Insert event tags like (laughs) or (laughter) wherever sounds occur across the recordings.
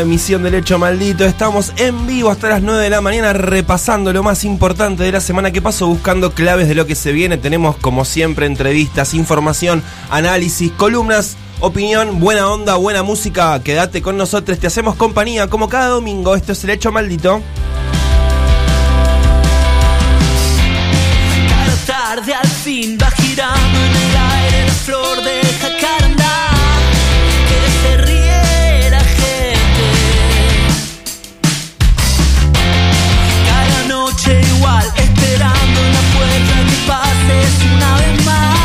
emisión del Hecho Maldito. Estamos en vivo hasta las 9 de la mañana repasando lo más importante de la semana que pasó, buscando claves de lo que se viene. Tenemos como siempre entrevistas, información, análisis, columnas, opinión, buena onda, buena música. Quédate con nosotros, te hacemos compañía como cada domingo. Esto es el Hecho Maldito. Pases una vez más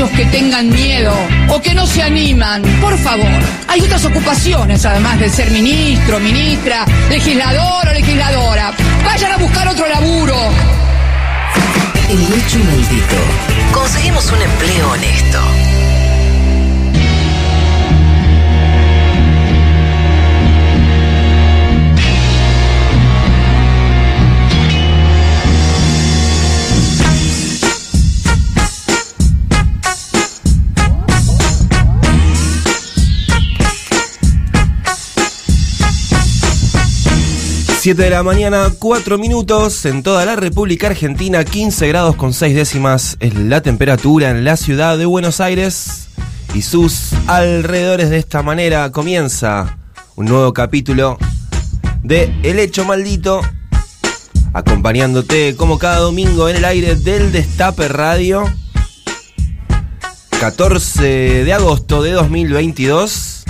aquellos que tengan miedo o que no se animan, por favor, hay otras ocupaciones además de ser ministro, ministra, legislador o legisladora. Vayan a buscar otro laburo. El hecho maldito. Conseguimos un empleo honesto. Siete de la mañana, 4 minutos en toda la República Argentina, 15 grados con 6 décimas es la temperatura en la ciudad de Buenos Aires y sus alrededores. De esta manera comienza un nuevo capítulo de El Hecho Maldito, acompañándote como cada domingo en el aire del Destape Radio. 14 de agosto de 2022.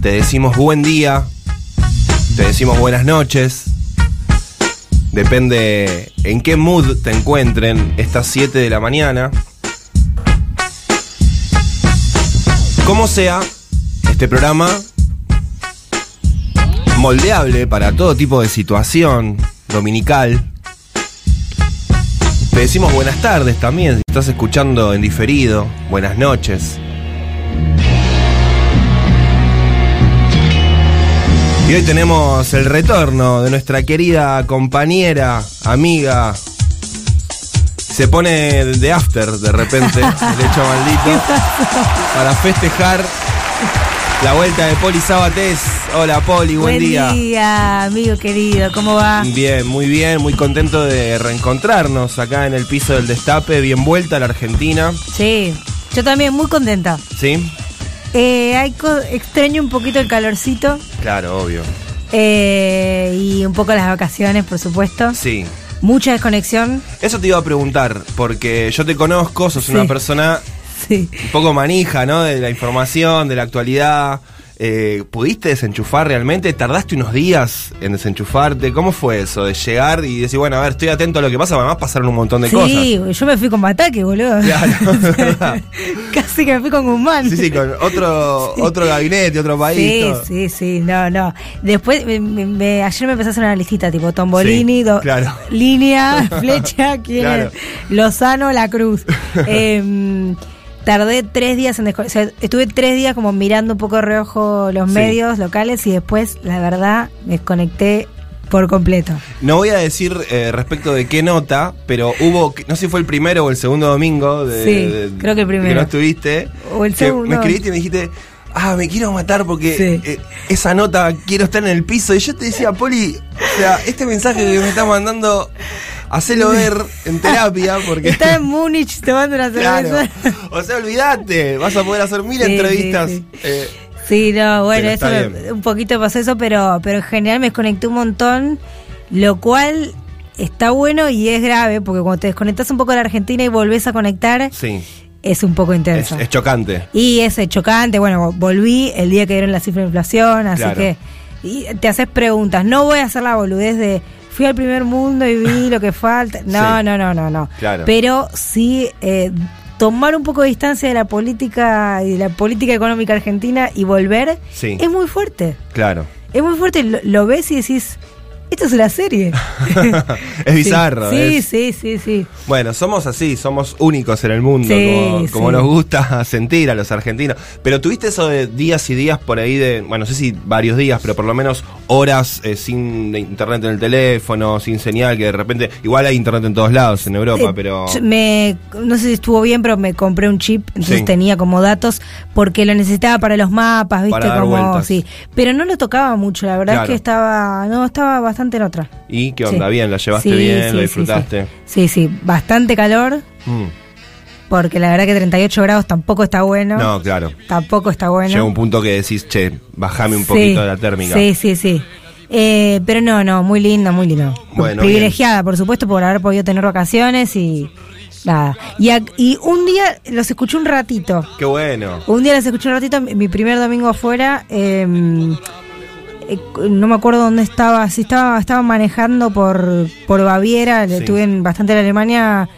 Te decimos buen día, te decimos buenas noches. Depende en qué mood te encuentren estas 7 de la mañana. Como sea, este programa moldeable para todo tipo de situación dominical. Te decimos buenas tardes también, si estás escuchando en diferido, buenas noches. Y hoy tenemos el retorno de nuestra querida compañera, amiga. Se pone de after de repente, (laughs) el hecho maldito, para festejar la vuelta de Poli Sabatés. Hola Poli, buen, día. amigo querido, ¿cómo va? Bien, muy bien, muy contento de reencontrarnos acá en el piso del Destape, bien vuelta a la Argentina. Sí, yo también muy contenta. ¿Sí? Eh, hay co- extraño un poquito el calorcito. Claro, obvio. Eh, y un poco las vacaciones, por supuesto. Sí. Mucha desconexión. Eso te iba a preguntar, porque yo te conozco, sos una persona Sí. un poco manija, ¿no? De la información, de la actualidad. Eh, ¿Pudiste desenchufar realmente? ¿Tardaste unos días en desenchufarte? ¿Cómo fue eso? De llegar y decir, bueno, a ver, estoy atento a lo que pasa, además pasaron un montón de cosas. Sí, yo me fui con Bataque, boludo. Claro. (laughs) (laughs) Casi que me fui con Guzmán. Sí, sí, con otro, otro gabinete, otro país. Sí, todo. sí, sí, no, no. Después, me- ayer me empecé a hacer una listita, tipo Tombolini, Sí, do- claro. línea, (laughs) flecha, quién Claro. es? Lozano, La Cruz. Em, tardé tres días en o sea, estuve tres días como mirando un poco de reojo los Sí. medios locales y después, la verdad, me desconecté por completo. No voy a decir eh, respecto de qué nota, pero hubo, no sé si fue el primero o el segundo domingo. De, Sí, de- creo que el primero. Que no estuviste. O el segundo. Me escribiste y me dijiste, ah, me quiero matar porque Sí. eh, esa nota quiero estar en el piso. Y yo te decía, Poli, o sea, este mensaje que me estás mandando, hacelo ver en terapia porque. Estaba en Múnich tomando una Claro. cerveza. O sea, olvídate, vas a poder hacer mil Sí, entrevistas. sí, sí. eh, Sí, no, bueno, eso está me- un poquito pasó eso, pero, pero en general me desconecté un montón, lo cual está bueno y es grave, porque cuando te desconectas un poco de la Argentina y volvés a conectar, sí, es un poco intenso. es chocante. Y es chocante, bueno, volví el día que dieron la cifra de inflación, así Claro. que y te haces preguntas. No voy a hacer la boludez de fui al primer mundo y vi lo que falta. No, Sí. no, no, no, no. Claro. Pero sí eh, tomar un poco de distancia de la política y de la política económica argentina y volver Sí. es muy fuerte. Claro. Es muy fuerte. Lo, lo ves y decís, esto es una serie. (laughs) Es bizarro. Sí, es- sí, sí, sí. Bueno, somos así, somos únicos en el mundo, Sí, como, sí. como nos gusta (laughs) sentir a los argentinos. Pero tuviste eso de días y días por ahí de, bueno, no sé si varios días, pero por lo menos horas eh, sin internet en el teléfono, sin señal, que de repente, igual hay internet en todos lados en Europa, Eh, pero... Me, no sé si estuvo bien, pero me compré un chip, entonces Sí. tenía como datos porque lo necesitaba para los mapas, viste, Para dar como vueltas. sí. Pero no lo tocaba mucho, la verdad Claro. es que estaba, no, estaba bastante en otra. ¿Y qué onda? Sí. ¿Bien? ¿La llevaste Sí, bien? sí, ¿Lo disfrutaste? Sí, sí, bastante calor, Mm. porque la verdad que 38 grados tampoco está bueno. No, claro. Tampoco está bueno. Llega un punto que decís, che, bajame un poquito de la térmica. Sí, sí, sí. Eh, pero no, no, muy lindo, muy lindo. Bueno, Privilegiada, por supuesto, por haber podido tener vacaciones y nada. Y, ac- y un día los escuché un ratito. Qué bueno. Un día los escuché un ratito, mi mi primer domingo afuera. eh, eh, no me acuerdo dónde estaba, si estaba, estaba manejando por, por Baviera, Sí. estuve en, bastante en Alemania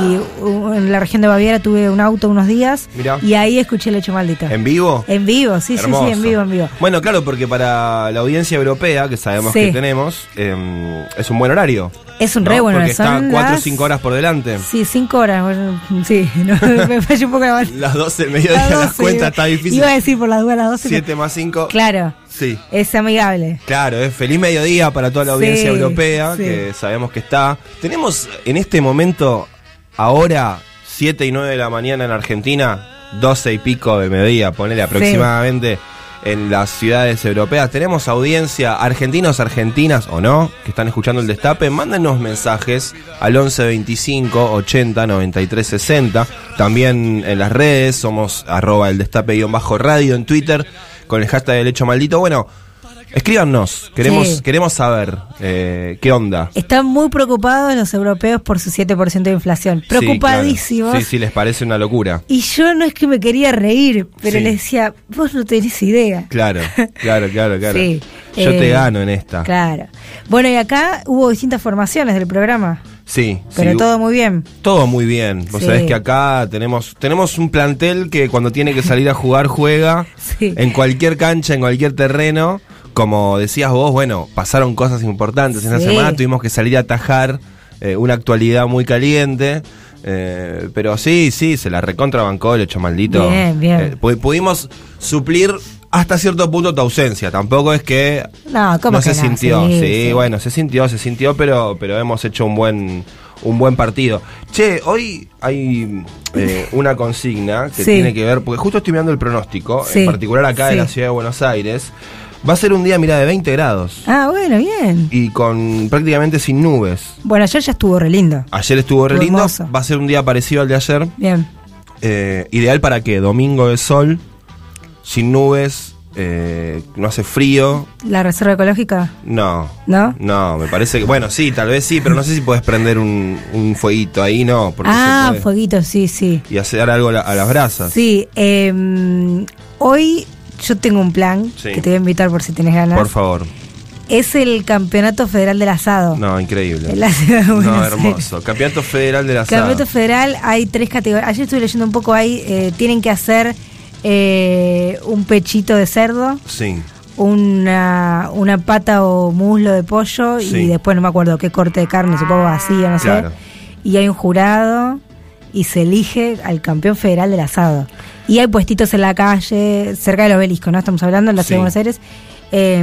y uh, en la región de Baviera tuve un auto unos días Mirá. y ahí escuché el hecho maldito. ¿En vivo? En vivo, sí, sí, Hermoso. sí, en vivo, en vivo. Bueno, claro, porque para la audiencia europea, que sabemos Sí. que tenemos, eh, es un buen horario. Es un ¿no? re bueno, Porque está son 4 o las- 5 horas por delante. Sí, cinco horas. bueno, Sí, (laughs) no, (laughs) me falló un poco la mano. Las 12 del mediodía, Las las 12, cuentas está difícil. Iba a decir por las las 12. 7 más 5. Claro, Sí. es amigable. Claro, es feliz mediodía para toda la Sí, audiencia europea, sí. que sabemos que está. Tenemos en este momento, ahora, 7 y 9 de la mañana en Argentina, 12 y pico de mediodía, ponele aproximadamente en las ciudades europeas. Tenemos audiencia, argentinos, argentinas o no, que están escuchando el destape. Mándenos mensajes al 11 25 80 93 60. También en las redes, somos arroba el destape-radio en Twitter con el hashtag del hecho maldito. Bueno, escríbanos, queremos, Sí. queremos saber eh, qué onda. Están muy preocupados los europeos por su 7% de inflación. Sí, claro. Preocupadísimos. Sí, sí, les parece una locura. Y yo no es que me quería reír, pero Sí. les decía, vos no tenés idea. Claro, claro, claro, (laughs) claro. Sí, Yo eh, te gano en esta. Claro. Bueno, y acá hubo distintas formaciones del programa, Sí, pero sí, todo muy bien. Todo muy bien. Vos Sí. sabés que acá tenemos, tenemos un plantel que cuando tiene que salir a jugar juega (laughs) Sí. en cualquier cancha, en cualquier terreno. Como decías vos, bueno, pasaron cosas importantes en la semana, tuvimos que salir a atajar eh, una actualidad muy caliente. eh, pero sí, sí, se la recontrabancó el hecho maldito. Bien, bien. Eh, pu- pudimos suplir hasta cierto punto tu ausencia. Tampoco es que No, ¿cómo no que se no? sintió. Sí, Sí, sí. bueno, se sintió, se sintió, pero, pero hemos hecho un buen, un buen partido. Che, hoy hay eh, una consigna que Sí. tiene que ver, porque justo estoy mirando el pronóstico, Sí, en particular acá de sí. la ciudad de Buenos Aires. Va a ser un día, mira, de 20 grados Ah, bueno, bien. y con prácticamente sin nubes. Bueno, ayer ya estuvo re lindo. Ayer estuvo re Estuvo lindo, hermoso. va a ser un día parecido al de ayer. Bien. Eh, ideal para qué? Domingo de sol, sin nubes, eh, no hace frío. ¿La reserva ecológica? No. ¿No? No, me parece que. Bueno, sí, tal vez sí, pero no sé si puedes prender un, un fueguito ahí, no. Porque ah, fueguito, sí, sí. Y hacer algo a la- a las brasas. Sí, eh, hoy yo tengo un plan Sí. que te voy a invitar por si tenés ganas. Por favor. Es el Campeonato Federal del Asado. No, increíble. En la ciudad de No, Aires. hermoso. Campeonato Federal de la Campeonato Federal hay tres categorías. Ayer estuve leyendo un poco ahí. eh, tienen que hacer eh, un pechito de cerdo, Sí. una, una pata o muslo de pollo Sí. y después no me acuerdo qué corte de carne, supongo vacío, no Claro. sé. Y hay un jurado y se elige al campeón federal del asado. Y hay puestitos en la calle, cerca del obelisco, ¿no? Estamos hablando en la Sí. ciudad de Buenos Aires. Eh,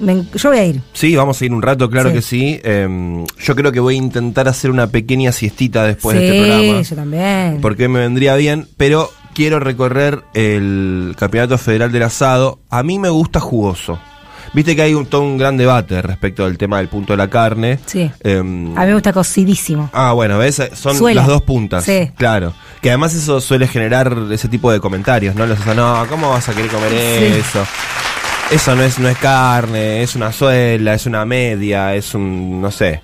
me yo voy a ir. Sí, vamos a ir un rato, claro Sí. que sí. Eh, yo creo que voy a intentar hacer una pequeña siestita después sí, de este programa. yo también. Porque me vendría bien, pero quiero recorrer el Campeonato Federal del Asado. A mí me gusta jugoso. Viste que hay un, todo un gran debate respecto del tema del punto de la carne. Sí. Em, A mí me gusta cocidísimo. Ah, bueno, ¿ves? Son las dos puntas. Sí. Claro. Que además eso suele generar ese tipo de comentarios, ¿no? Los no, ¿cómo vas a querer comer Sí. eso? Eso no es, no es carne, es una suela, es una media, es un, no sé.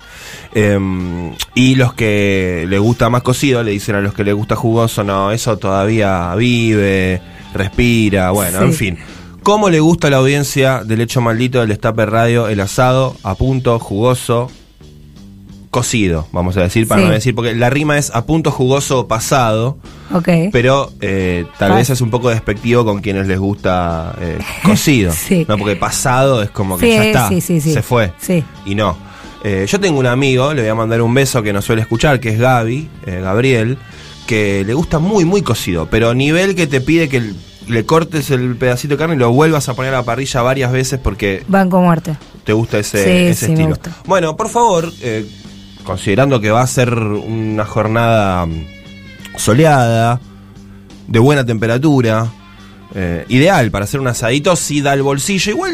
Em, y los que le gusta más cocido le dicen a los que le gusta jugoso, no, eso todavía vive, respira, bueno, Sí. en fin. ¿Cómo le gusta a la audiencia del hecho maldito del Destape Radio el asado a punto, jugoso, cocido, vamos a decir, para Sí. no decir, porque la rima es a punto jugoso pasado, Ok. pero eh, tal Ah. vez es un poco despectivo con quienes les gusta eh, cocido, (laughs) Sí. ¿no? Porque pasado es como que Sí, ya está, sí, sí, sí. se fue, Sí. y no. Eh, yo tengo un amigo, le voy a mandar un beso que nos suele escuchar, que es Gaby, Gabriel, que le gusta muy, muy cocido, pero a nivel que te pide que le cortes el pedacito de carne y lo vuelvas a poner a la parrilla varias veces porque Banco muerte. te gusta ese, Sí, ese sí, me estilo. gusta. Bueno, por favor, eh, considerando que va a ser una jornada mm, soleada, de buena temperatura, eh, ideal para hacer un asadito, si da el bolsillo. Igual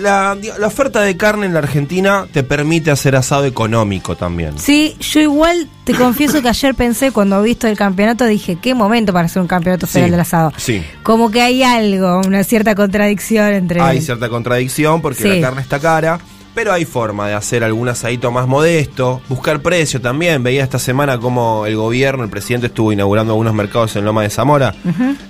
la, la- la oferta de carne en la Argentina te permite hacer asado económico también. Sí, yo igual te confieso que ayer pensé, cuando he visto el campeonato, dije, qué momento para hacer un campeonato federal Sí, del asado. sí. Como que hay algo, una cierta contradicción entre... Hay cierta contradicción porque Sí. la carne está cara. Pero hay forma de hacer algún asadito más modesto, buscar precio también. Veía esta semana como el gobierno, el presidente estuvo inaugurando algunos mercados en Loma de Zamora,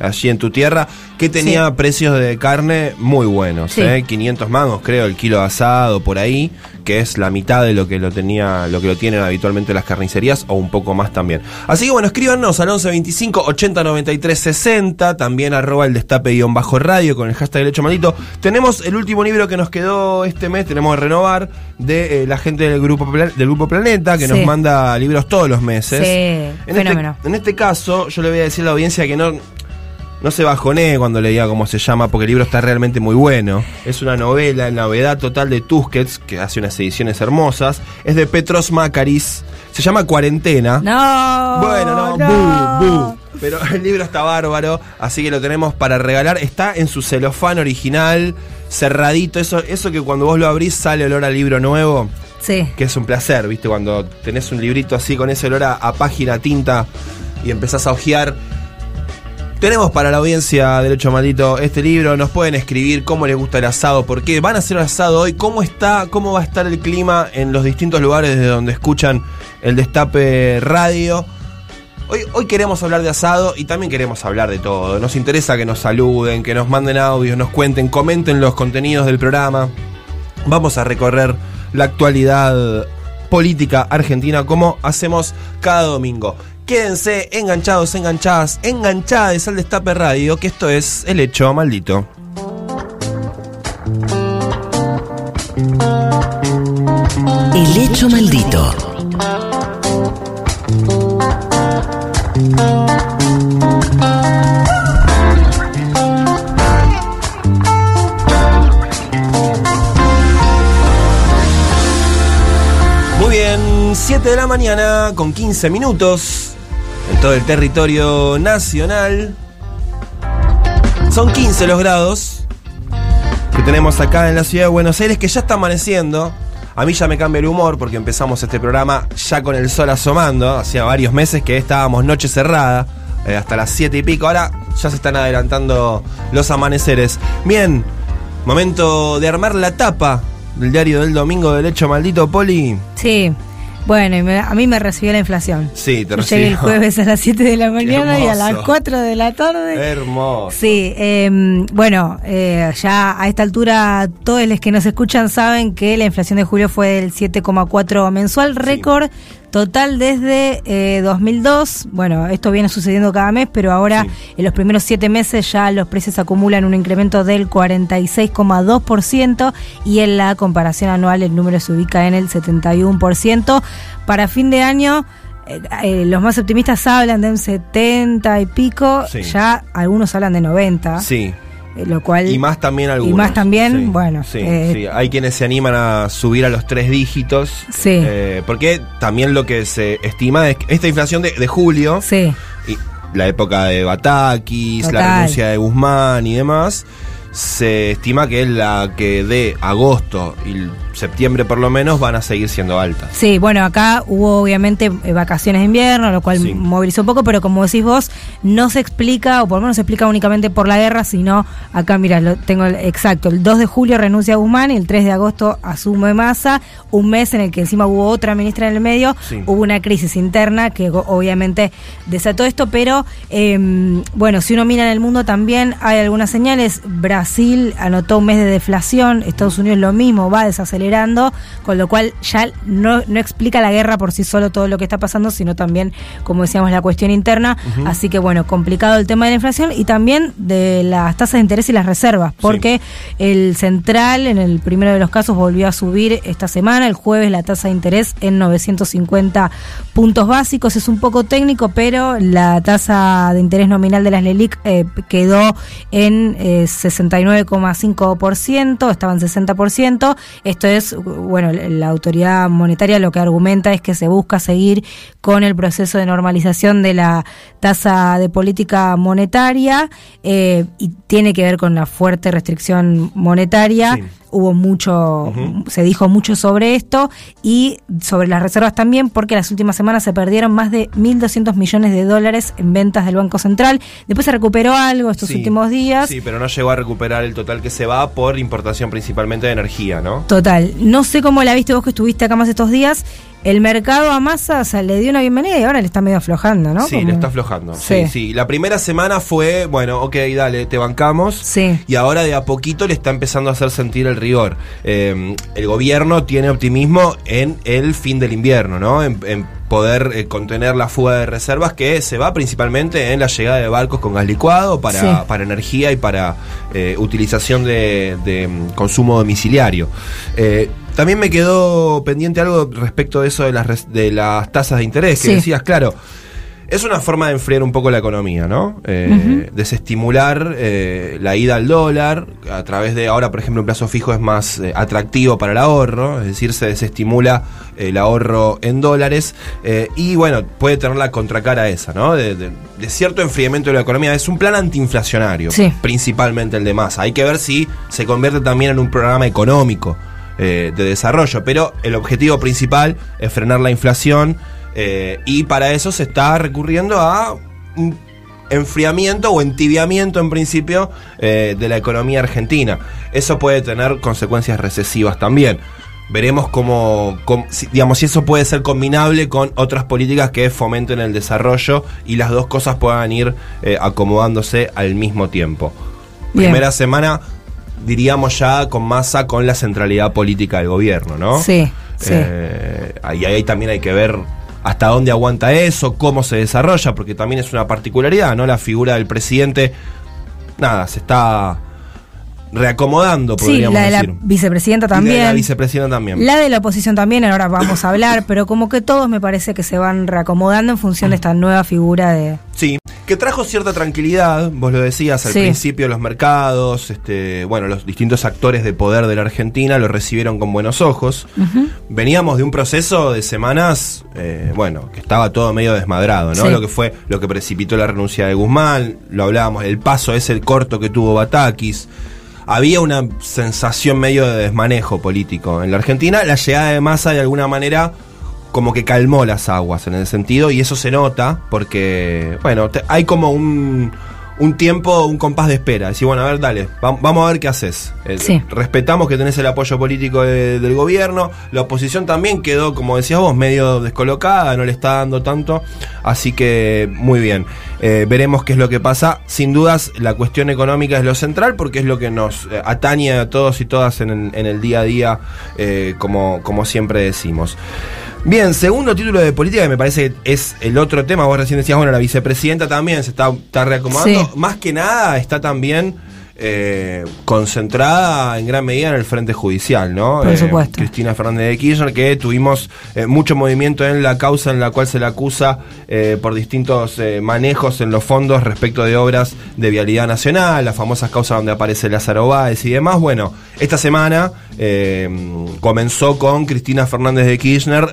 allí en tu tierra, que tenía precios de carne muy buenos. Sí. ¿eh? 500 mangos, creo, el kilo de asado por ahí, que es la mitad de lo que lo tenía, lo que lo tienen habitualmente las carnicerías, o un poco más también. Así que bueno, escríbanos al 11 25 80 93 60, también arroba el destape guion bajo radio con el hashtag del hecho maldito. Tenemos el último libro que nos quedó este mes, tenemos que renovar, de eh, la gente del grupo, del grupo Planeta, que Sí. nos manda libros todos los meses. Sí, en fenómeno. Este, en este caso, yo le voy a decir a la audiencia que no, no se bajonee cuando le diga cómo se llama, porque el libro está realmente muy bueno. Es una novela, novedad total de Tusquets, que hace unas ediciones hermosas. Es de Petros Macaris. Se llama Cuarentena. No. Bueno, no, bu, bu. Pero (laughs) el libro está bárbaro, así que lo tenemos para regalar. Está en su celofán original, cerradito. Eso, eso que cuando vos lo abrís sale olor al libro nuevo Sí. que es un placer, ¿viste? Cuando tenés un librito así con ese olor a, a página tinta y empezás a hojear. Tenemos para la audiencia Derecho Maldito este libro, nos pueden escribir cómo les gusta el asado, por qué van a hacer asado hoy, cómo está, cómo va a estar el clima en los distintos lugares desde donde escuchan el Destape Radio. Hoy, hoy queremos hablar de asado y también queremos hablar de todo. Nos interesa que nos saluden, que nos manden audios, nos cuenten, comenten los contenidos del programa. Vamos a recorrer la actualidad política argentina como hacemos cada domingo. Quédense enganchados, enganchadas, enganchadas al Destape Radio, que esto es El Hecho Maldito. El hecho maldito. Muy bien, 7 de la mañana con 15 minutos todo el territorio nacional. Son 15 los grados que tenemos acá en la ciudad de Buenos Aires, que ya está amaneciendo. A mí ya me cambia el humor porque empezamos este programa ya con el sol asomando. Hacía varios meses que estábamos noche cerrada. eh, hasta las 7 y pico. Ahora ya se están adelantando los amaneceres. Bien, momento de armar la tapa del diario del domingo del hecho maldito, Poli. Sí. Bueno, y me- a mí me recibió la inflación. Sí, te Yo Llegué el recibió. jueves a las 7 de la (laughs) mañana y a las hermoso. 4 de la tarde. Hermoso. Sí, eh, bueno, eh, ya a esta altura todos los que nos escuchan saben que la inflación de julio fue del 7,4 mensual, récord total desde eh, 2002. Bueno, esto viene sucediendo cada mes, pero ahora Sí. en los primeros siete meses ya los precios acumulan un incremento del 46,2% y en la comparación anual el número se ubica en el 71%. Para fin de año... eh, eh, los más optimistas hablan de un 70 y pico, Sí. ya algunos hablan de 90, Sí. Eh, lo cual Y más también algunos. más también, Sí, bueno, Sí, eh, sí. Hay quienes se animan a subir a los tres dígitos. Sí. eh, porque también lo que se estima es que esta inflación de, de julio, Sí, y la época de Batakis, la renuncia de Guzmán y demás, se estima que la que de agosto y septiembre por lo menos van a seguir siendo altas. sí, bueno, acá hubo obviamente eh, vacaciones de invierno, lo cual Sí. movilizó un poco, pero como decís vos, no se explica, o por lo menos se explica únicamente por la guerra, sino acá, mira, lo tengo el- exacto, el 2 de julio renuncia Guzmán y el 3 de agosto asume Massa, un mes en el que encima hubo otra ministra en el medio, Sí. hubo una crisis interna que obviamente desató esto, pero eh, bueno, si uno mira en el mundo también hay algunas señales. Brasil anotó un mes de deflación, Estados Unidos lo mismo, va con lo cual ya no, no explica la guerra por sí solo todo lo que está pasando, sino también, como decíamos, la cuestión interna. Así que bueno, complicado el tema de la inflación y también de las tasas de interés y las reservas, porque el central en el primero de los casos volvió a subir esta semana, el jueves la tasa de interés en 950 puntos básicos, es un poco técnico, pero la tasa de interés nominal de las LELIC eh, quedó en eh, 69,5%, estaba en 60%. Esto es, bueno, la autoridad monetaria lo que argumenta es que se busca seguir con el proceso de normalización de la tasa de política monetaria eh, y tiene que ver con la fuerte restricción monetaria. Hubo mucho, se dijo mucho sobre esto y sobre las reservas también, porque las últimas semanas se perdieron más de 1.200 millones de dólares en ventas del Banco Central. Después se recuperó algo estos Sí. últimos días. Sí, pero no llegó a recuperar el total que se va por importación principalmente de energía, ¿no? Total. No sé cómo la viste vos que estuviste acá más estos días. El mercado a masa o sea, le dio una bienvenida y ahora le está medio aflojando, ¿no? Sí, Como- le está aflojando. Sí. Sí. sí, La primera semana fue, bueno, ok, dale, te bancamos. Sí. Y ahora de a poquito le está empezando a hacer sentir el rigor. Eh, el gobierno tiene optimismo en el fin del invierno, ¿no? En, en poder eh, contener la fuga de reservas que se va principalmente en la llegada de barcos con gas licuado para, Sí. para energía y para eh, utilización de, de, mm, consumo domiciliario. Eh, también me quedó pendiente algo respecto de eso de las, de las tasas de interés, que Sí. decías, claro. Es una forma de enfriar un poco la economía, ¿no? Eh, Desestimular eh, la ida al dólar a través de ahora, por ejemplo, un plazo fijo es más eh, atractivo para el ahorro, es decir, se desestimula el ahorro en dólares eh, y bueno, puede tener la contracara esa, ¿no? De, de- de cierto enfriamiento de la economía. Es un plan antiinflacionario, Sí. principalmente el de masa. Hay que ver si se convierte también en un programa económico de desarrollo, pero el objetivo principal es frenar la inflación eh, y para eso se está recurriendo a un enfriamiento o entibiamiento en principio eh, de la economía argentina. Eso puede tener consecuencias recesivas también. Veremos cómo, cómo- si, digamos, si eso puede ser combinable con otras políticas que fomenten el desarrollo y las dos cosas puedan ir eh, acomodándose al mismo tiempo. Bien. Primera semana, diríamos ya con masa con la centralidad política del gobierno, ¿no? Sí, sí. Eh, ahí, ahí también hay que ver hasta dónde aguanta eso, cómo se desarrolla, porque también es una particularidad, ¿no? La figura del presidente, nada, se está reacomodando, Sí, podríamos la de la decir. vicepresidenta Y de también. la vicepresidenta también. La de la oposición también, ahora vamos a hablar, pero como que todos me parece que se van reacomodando en función de esta nueva figura de... Sí, que trajo cierta tranquilidad, vos lo decías al Sí. principio, los mercados, este, bueno, los distintos actores de poder de la Argentina lo recibieron con buenos ojos. Veníamos de un proceso de semanas, eh, bueno, que estaba todo medio desmadrado, ¿no? Sí. Lo que fue, lo que precipitó la renuncia de Guzmán, lo hablábamos, el paso ese corto que tuvo Batakis. Había una sensación medio de desmanejo político en la Argentina. La llegada de Massa de alguna manera como que calmó las aguas en ese sentido y eso se nota porque, bueno, te- hay como un, un tiempo, un compás de espera. Decir, bueno, a ver, dale, va- vamos a ver qué haces. Eh, Sí. Respetamos que tenés el apoyo político de- del gobierno, la oposición también quedó, como decías vos, medio descolocada, no le está dando tanto, así que muy bien. Eh, veremos qué es lo que pasa. Sin dudas, la cuestión económica es lo central porque es lo que nos eh, atañe a todos y todas en el, en el día a día, eh, como, como siempre decimos. Bien, segundo título de política que me parece que es el otro tema. Vos recién decías, bueno, la vicepresidenta también se está, está reacomodando. Sí. Más que nada está también eh, concentrada en gran medida en el frente judicial, ¿no? Por Eh, supuesto. Cristina Fernández de Kirchner, que tuvimos eh, mucho movimiento en la causa en la cual se la acusa eh, por distintos manejos en los fondos respecto de obras de vialidad nacional, las famosas causas donde aparece Lázaro Báez y demás. Bueno, esta semana eh, comenzó con Cristina Fernández de Kirchner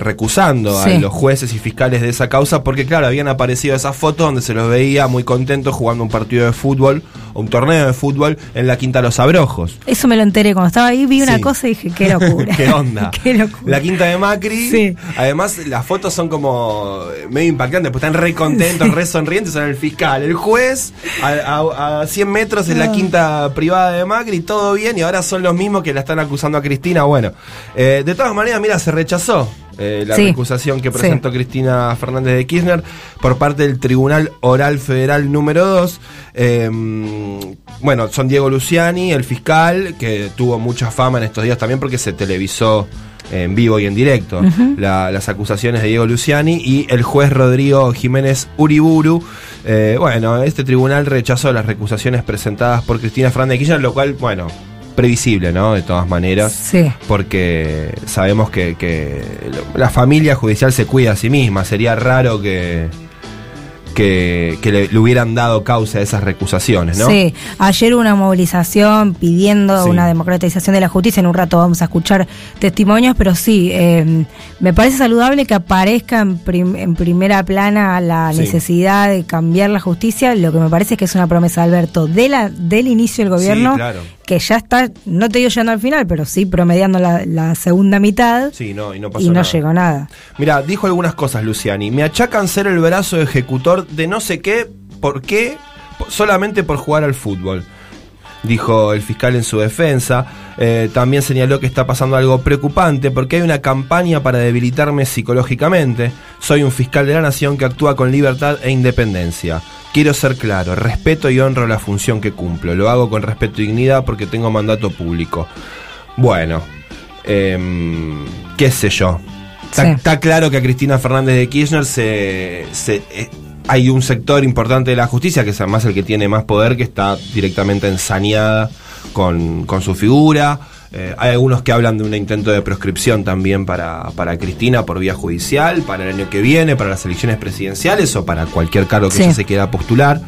recusando Sí. a los jueces y fiscales de esa causa, porque claro, habían aparecido esas fotos donde se los veía muy contentos jugando un partido de fútbol, o un torneo de fútbol, en la Quinta Los Abrojos. Eso me lo enteré cuando estaba ahí, vi una Sí. cosa y dije, qué locura. (laughs) ¿Qué onda? (laughs) qué locura. La quinta de Macri. Sí. Además, las fotos son como medio impactantes, pues están re contentos, re sonrientes. Son el fiscal, el juez, a, a- a 100 metros en Ah. la quinta privada de Macri, todo bien, y ahora son los mismos que la están acusando a Cristina. Bueno, eh, de todas maneras, mira, se rechazó. Eh, la Sí. recusación que Sí. presentó Cristina Fernández de Kirchner por parte del Tribunal Oral Federal número 2. bueno, son Diego Luciani, el fiscal, que tuvo mucha fama en estos días también porque se televisó en vivo y en directo la- las acusaciones de Diego Luciani y el juez Rodrigo Jiménez Uriburu. Eh, bueno, este tribunal rechazó las recusaciones presentadas por Cristina Fernández de Kirchner, lo cual, bueno, previsible, ¿no? De todas maneras Sí. porque sabemos que, que la familia judicial se cuida a sí misma. Sería raro que, que, que le, le hubieran dado causa a esas recusaciones, ¿no? Sí, ayer una movilización pidiendo Sí. una democratización de la justicia. En un rato vamos a escuchar testimonios, pero sí, eh, me parece saludable que aparezca en, prim- en primera plana la Sí. necesidad de cambiar la justicia. Lo que me parece es que es una promesa, Alberto, de la, del inicio del gobierno, Sí, claro. que ya está, no te digo llegando al final, pero sí promediando la, la segunda mitad Sí, no, y no pasó y no nada. llegó nada. Mira, dijo algunas cosas Luciani. Me achacan ser el brazo ejecutor de no sé qué, ¿por qué? Solamente por jugar al fútbol. Dijo el fiscal en su defensa. Eh, también señaló que está pasando algo preocupante porque hay una campaña para debilitarme psicológicamente. Soy un fiscal de la nación que actúa con libertad e independencia. Quiero ser claro, respeto y honro la función que cumplo. Lo hago con respeto y dignidad porque tengo mandato público. Bueno, em, qué sé yo. Está, Sí. claro que a Cristina Fernández de Kirchner se, se- eh, hay un sector importante de la justicia, que es además el que tiene más poder, que está directamente ensañada con, con su figura. Eh, hay algunos que hablan de un intento de proscripción también para, para Cristina por vía judicial, para el año que viene, para las elecciones presidenciales o para cualquier cargo que Sí. ella se quiera postular.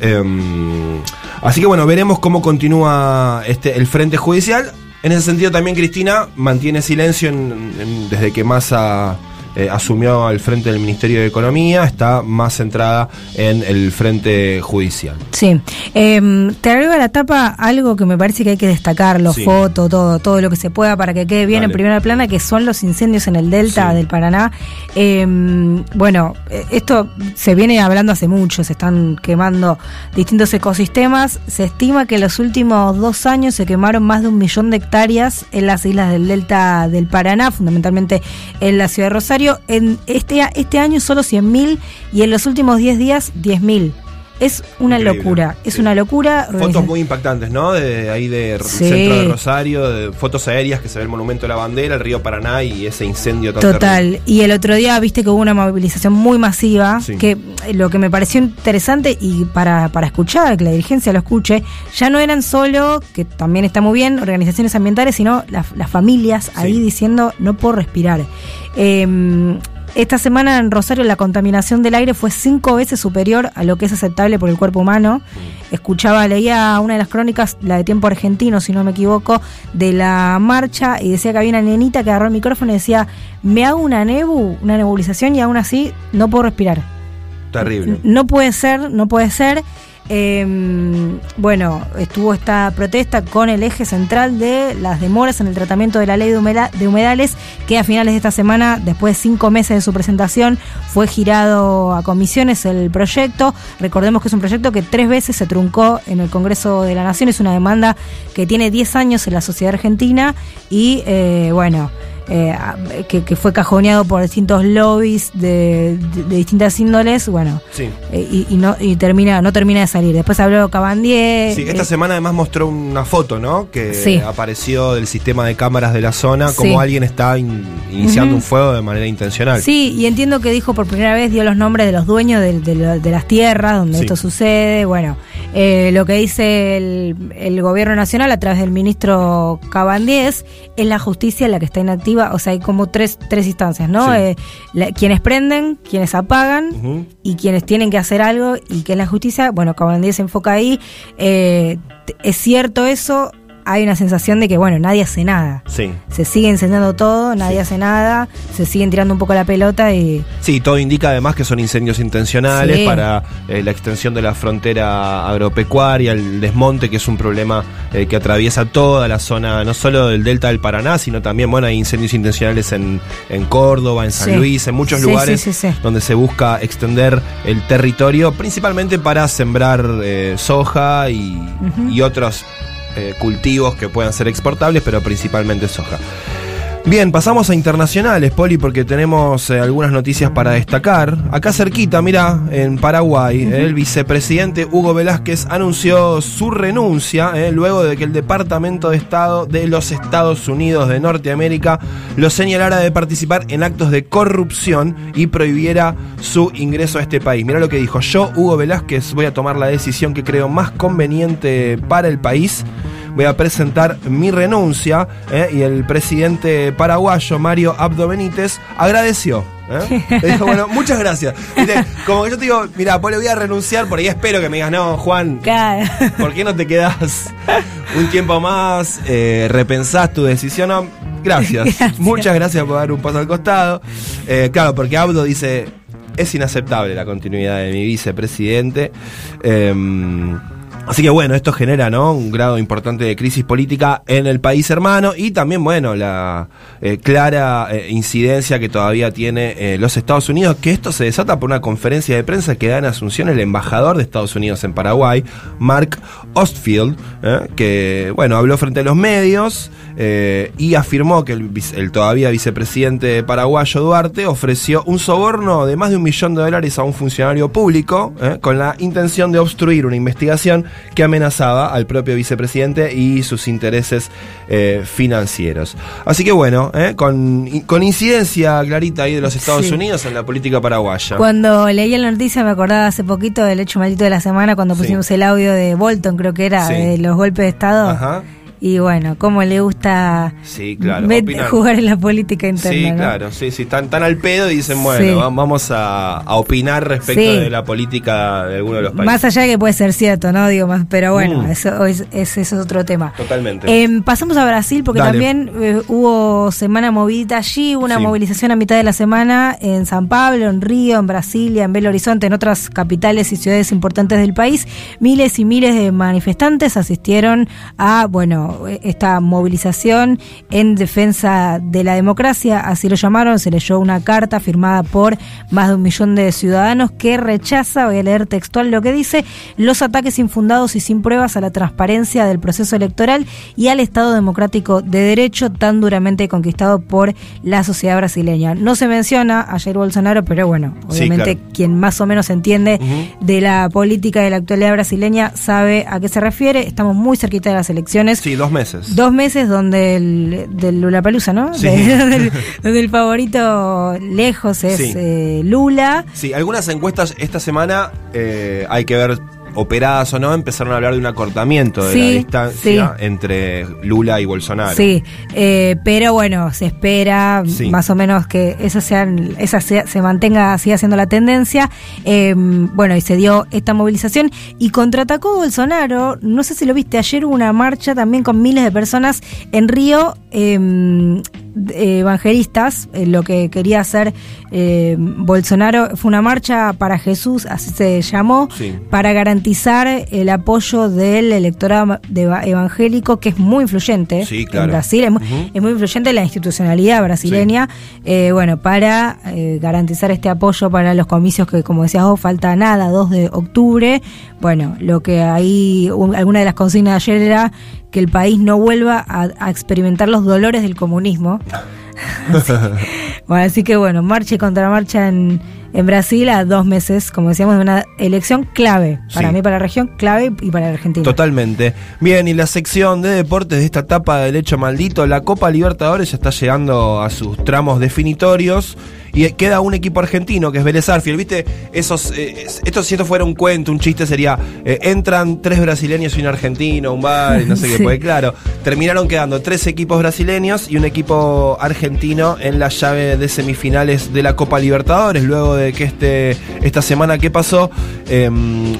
Em, así que bueno, veremos cómo continúa este, el frente judicial. En ese sentido también Cristina mantiene silencio en- en- desde que Massa eh, asumió al frente del Ministerio de Economía, está más centrada en el frente judicial. Sí. Eh, te agrego a la tapa algo que me parece que hay que destacar, los Sí. fotos, todo, todo lo que se pueda para que quede bien Dale. en primera plana, que son los incendios en el delta Sí. del Paraná. Eh, bueno, eh, esto se viene hablando hace mucho, se están quemando distintos ecosistemas. Se estima que en los últimos dos años se quemaron más de un millón de hectáreas en las islas del delta del Paraná, fundamentalmente en la ciudad de Rosario. En este, este año solo 100.000 y en los últimos 10 días 10.000. Es una Increíble. locura, es Sí. una locura. Fotos muy impactantes, ¿no? De ahí de Sí. centro de Rosario, de fotos aéreas que se ve el monumento de la bandera, el río Paraná y ese incendio tan Total. terrible. Y el otro día viste que hubo una movilización muy masiva, Sí. que eh, lo que me pareció interesante y para, para escuchar, que la dirigencia lo escuche, ya no eran solo, que también está muy bien, organizaciones ambientales, sino las, las familias ahí diciendo no puedo respirar. Eh, esta semana en Rosario la contaminación del aire fue cinco veces superior a lo que es aceptable por el cuerpo humano. Escuchaba, leía una de las crónicas, la de Tiempo Argentino, si no me equivoco, de la marcha y decía que había una nenita que agarró el micrófono y decía, me hago una nebu, una nebulización y aún así no puedo respirar. Terrible. No puede ser, no puede ser. Eh, bueno, estuvo esta protesta con el eje central de las demoras en el tratamiento de la ley de, humeda- de humedales, que a finales de esta semana, después de cinco meses de su presentación, fue girado a comisiones el proyecto. Recordemos que es un proyecto que tres veces se truncó en el Congreso de la Nación, es una demanda que tiene 10 años en la sociedad argentina y, eh, bueno, eh, que, que fue cajoneado por distintos lobbies de, de- de distintas índoles, bueno, Sí. eh, y, y no y termina no termina de salir. Después habló Cabandier. Sí, esta eh, semana además mostró una foto, ¿no? Que Sí. apareció del sistema de cámaras de la zona, Sí. como alguien está in- iniciando un fuego de manera intencional. Sí, y entiendo que dijo por primera vez, dio los nombres de los dueños de, de la- de las tierras donde esto sucede. Bueno, eh, lo que dice el, el gobierno nacional a través del ministro Cabandies es la justicia la que está inactiva. O sea, hay como tres, tres instancias, ¿no? Sí. Eh, la- quienes prenden, quienes apagan y quienes tienen que hacer algo y que es la justicia. Bueno, Cabandies se enfoca ahí. Eh, es cierto eso. Hay una sensación de que, bueno, nadie hace nada. Sí. Se sigue incendiando todo, nadie hace nada, se siguen tirando un poco la pelota y Sí, todo indica además que son incendios intencionales Sí. para eh, la extensión de la frontera agropecuaria, el desmonte, que es un problema eh, que atraviesa toda la zona, no solo del delta del Paraná, sino también, bueno, hay incendios intencionales en, en Córdoba, en San Sí. Luis, en muchos lugares donde se busca extender el territorio, principalmente para sembrar eh, soja y, y otros eh, cultivos que puedan ser exportables, pero principalmente soja. Bien, pasamos a internacionales, Poli, porque tenemos eh, algunas noticias para destacar. Acá cerquita, mira, en Paraguay, eh, el vicepresidente Hugo Velázquez anunció su renuncia eh, luego de que el Departamento de Estado de los Estados Unidos de Norteamérica lo señalara de participar en actos de corrupción y prohibiera su ingreso a este país. Mira lo que dijo, yo, Hugo Velázquez, voy a tomar la decisión que creo más conveniente para el país voy a presentar mi renuncia eh, y el presidente paraguayo Mario Abdo Benítez agradeció. ¿eh? (laughs) Le dijo, bueno, muchas gracias. Como que yo te digo, mira, pues le voy a renunciar, por ahí espero que me digas, no, Juan, Claro. (laughs) ¿por qué no te quedas un tiempo más? Eh, repensás tu decisión. No, gracias. (laughs) Gracias. Muchas gracias por dar un paso al costado. Eh, claro, porque Abdo dice, es inaceptable la continuidad de mi vicepresidente. Em, Así que bueno, esto genera ¿no? un grado importante de crisis política en el país hermano y también, bueno, la eh, clara eh, incidencia que todavía tiene eh, los Estados Unidos, que esto se desata por una conferencia de prensa que da en Asunción el embajador de Estados Unidos en Paraguay, Mark Ostfield, que, bueno, habló frente a los medios y afirmó que el, el todavía vicepresidente paraguayo Duarte ofreció un soborno de más de un millón de dólares a un funcionario público con la intención de obstruir una investigación que amenazaba al propio vicepresidente y sus intereses eh, financieros. Así que bueno, ¿eh? con, con incidencia clarita ahí de los Estados Sí. Unidos en la política paraguaya. Cuando leí la noticia me acordaba hace poquito del hecho maldito de la semana cuando Sí. pusimos el audio de Bolton, creo que era, Sí. de los golpes de Estado. Ajá. Y bueno, cómo le gusta Sí, claro, jugar en la política interna. Sí, ¿no? claro, sí, sí, están tan al pedo y dicen, bueno, Sí. va- vamos a, a opinar respecto Sí. de la política de alguno de los países. Más allá de que puede ser cierto, ¿no? Digo más, pero bueno, Mm. eso es, es- eso es otro tema. Totalmente. Em, pasamos a Brasil porque Dale. también eh, hubo semana movidita allí, una movilización a mitad de la semana en San Pablo, en Río, en Brasilia, en Belo Horizonte, en otras capitales y ciudades importantes del país. Miles y miles de manifestantes asistieron a, bueno, esta movilización en defensa de la democracia, así lo llamaron, se leyó una carta firmada por más de un millón de ciudadanos que rechaza, voy a leer textual lo que dice, los ataques infundados y sin pruebas a la transparencia del proceso electoral y al Estado democrático de derecho tan duramente conquistado por la sociedad brasileña. No se menciona a Jair Bolsonaro, pero bueno, Sí, obviamente claro. quien más o menos entiende de la política de la actualidad brasileña sabe a qué se refiere. Estamos muy cerquita de las elecciones. Sí, dos meses. Dos meses donde el del Lula Palusa, ¿no? Sí. De- (laughs) donde, el, (laughs) donde el favorito lejos es Sí. eh, Lula. Sí, algunas encuestas esta semana eh, hay que ver operadas o no, empezaron a hablar de un acortamiento de Sí, la distancia sí. entre Lula y Bolsonaro. Sí, eh, pero bueno, se espera Sí. más o menos que esa sean, esa sea- se mantenga, siga siendo la tendencia. Eh, bueno, y se dio esta movilización y contraatacó Bolsonaro. No sé si lo viste, ayer hubo una marcha también con miles de personas en Río. eh, eh, evangelistas, eh, lo que quería hacer eh, Bolsonaro fue una marcha para Jesús, así se llamó, Sí. para garantizar el apoyo del electorado de eva- evangélico, que es muy influyente Sí, claro. en Brasil, es muy, es muy influyente la institucionalidad brasileña, eh, bueno, para garantizar este apoyo para los comicios que, como decías vos, falta nada, 2 de octubre. Bueno, lo que ahí, un- alguna de las consignas de ayer era que el país no vuelva a, a experimentar los dolores del comunismo. (laughs) Así, bueno, así que bueno, marcha y contramarcha en, en Brasil a dos meses, como decíamos, de una elección clave, para Sí. mí, para la región, clave y para la Argentina. Totalmente. Bien, y la sección de deportes de esta etapa del hecho maldito, la Copa Libertadores ya está llegando a sus tramos definitorios. Y queda un equipo argentino que es Vélez Arfiel. ¿Viste? Esos, eh, esto si esto fuera un cuento, un chiste, sería: eh, entran tres brasileños y un argentino, un bar y no sé qué. (laughs) Porque claro, terminaron quedando tres equipos brasileños y un equipo argentino en la llave de semifinales de la Copa Libertadores. Luego de que este, esta semana que pasó, eh,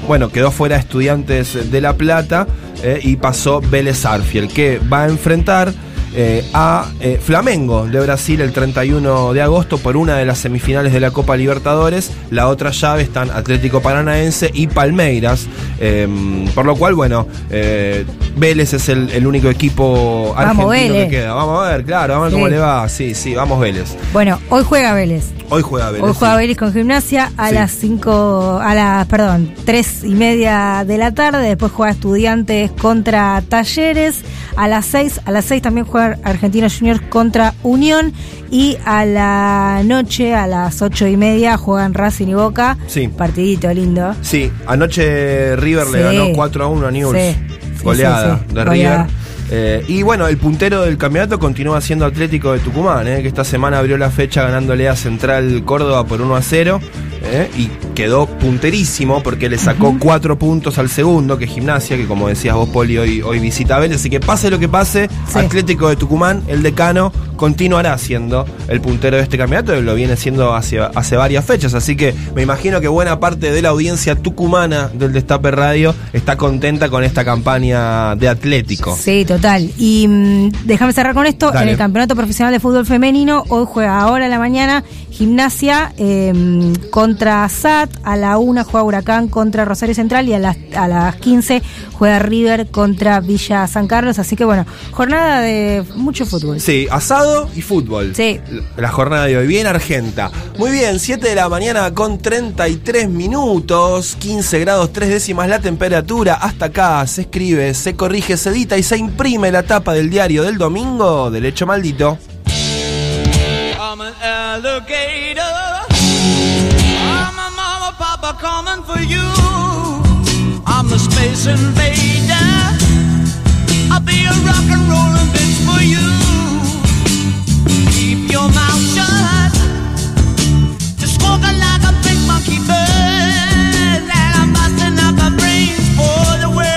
bueno, quedó fuera Estudiantes de La Plata eh, y pasó Vélez Arfiel, que va a enfrentar. Eh, a eh, Flamengo de Brasil el 31 de agosto por una de las semifinales de la Copa Libertadores. La otra llave están Atlético Paranaense y Palmeiras. eh, por lo cual, bueno, eh, Vélez es el, el único equipo argentino Vélez. que queda. Vamos a ver, claro, vamos a ver Sí. cómo le va. Sí, sí, vamos Vélez. Bueno, hoy juega Vélez. Hoy juega Vélez. Hoy juega sí. Vélez con gimnasia a Sí. las 5, a las, perdón, 3 y media de la tarde. Después juega Estudiantes contra Talleres. A las 6, a las 6 también juega Argentinos Juniors contra Unión. Y a la noche, a las 8 y media, juegan Racing y Boca. Sí. Partidito lindo. Sí, anoche River le ganó 4 a 1 a Newell's. Sí, Goleada de Goleada. River. Eh, y bueno, el puntero del campeonato continúa siendo Atlético de Tucumán, eh, que esta semana abrió la fecha ganándole a Central Córdoba por 1 a 0 eh, y quedó punterísimo porque le sacó 4 puntos al segundo, que es Gimnasia, que como decías vos, Poli, hoy, hoy visita a Vélez. Así que pase lo que pase, Sí. Atlético de Tucumán, el decano, continuará siendo el puntero de este campeonato y lo viene siendo hace, hace varias fechas. Así que me imagino que buena parte de la audiencia tucumana del Destape Radio está contenta con esta campaña de Atlético. Sí, total. Y mm, déjame cerrar con esto. Dale. En el Campeonato Profesional de Fútbol Femenino, hoy juega ahora en la mañana Gimnasia eh, contra SAT. A la 1 juega Huracán contra Rosario Central y a las, a las 15 juega River contra Villa San Carlos. Así que bueno, jornada de mucho fútbol. Sí, asado y fútbol. Sí. La jornada de hoy, bien argenta. Muy bien, 7 de la mañana con 33 minutos, 15 grados 3 décimas la temperatura. Hasta acá se escribe, se corrige, se edita y se imprime la tapa del diario del domingo del hecho maldito. I'm an alligator. I'm a coming for you. I'm the space invader. I'll be a rock and rollin' bitch for you. Keep your mouth shut. Just walking like a big monkey bird. And I'm busting up the brains for the world.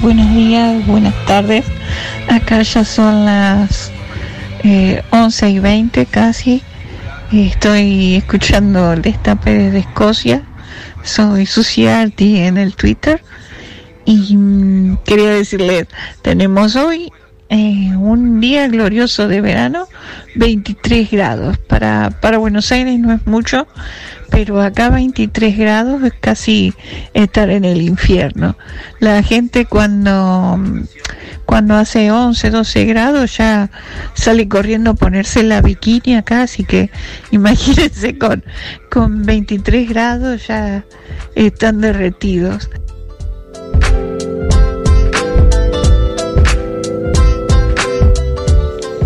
Buenos días, buenas tardes. Acá ya son las eh, 11 y 20 casi. Estoy escuchando el destape desde Escocia. Soy Suciarty en el Twitter. Y mm, quería decirles, tenemos hoy eh, un día glorioso de verano, 23 grados. Para, para Buenos Aires no es mucho, pero acá 23 grados es casi estar en el infierno. La gente cuando, cuando hace 11, 12 grados ya sale corriendo a ponerse la bikini acá, así que (laughs) imagínense con, con 23 grados ya están derretidos.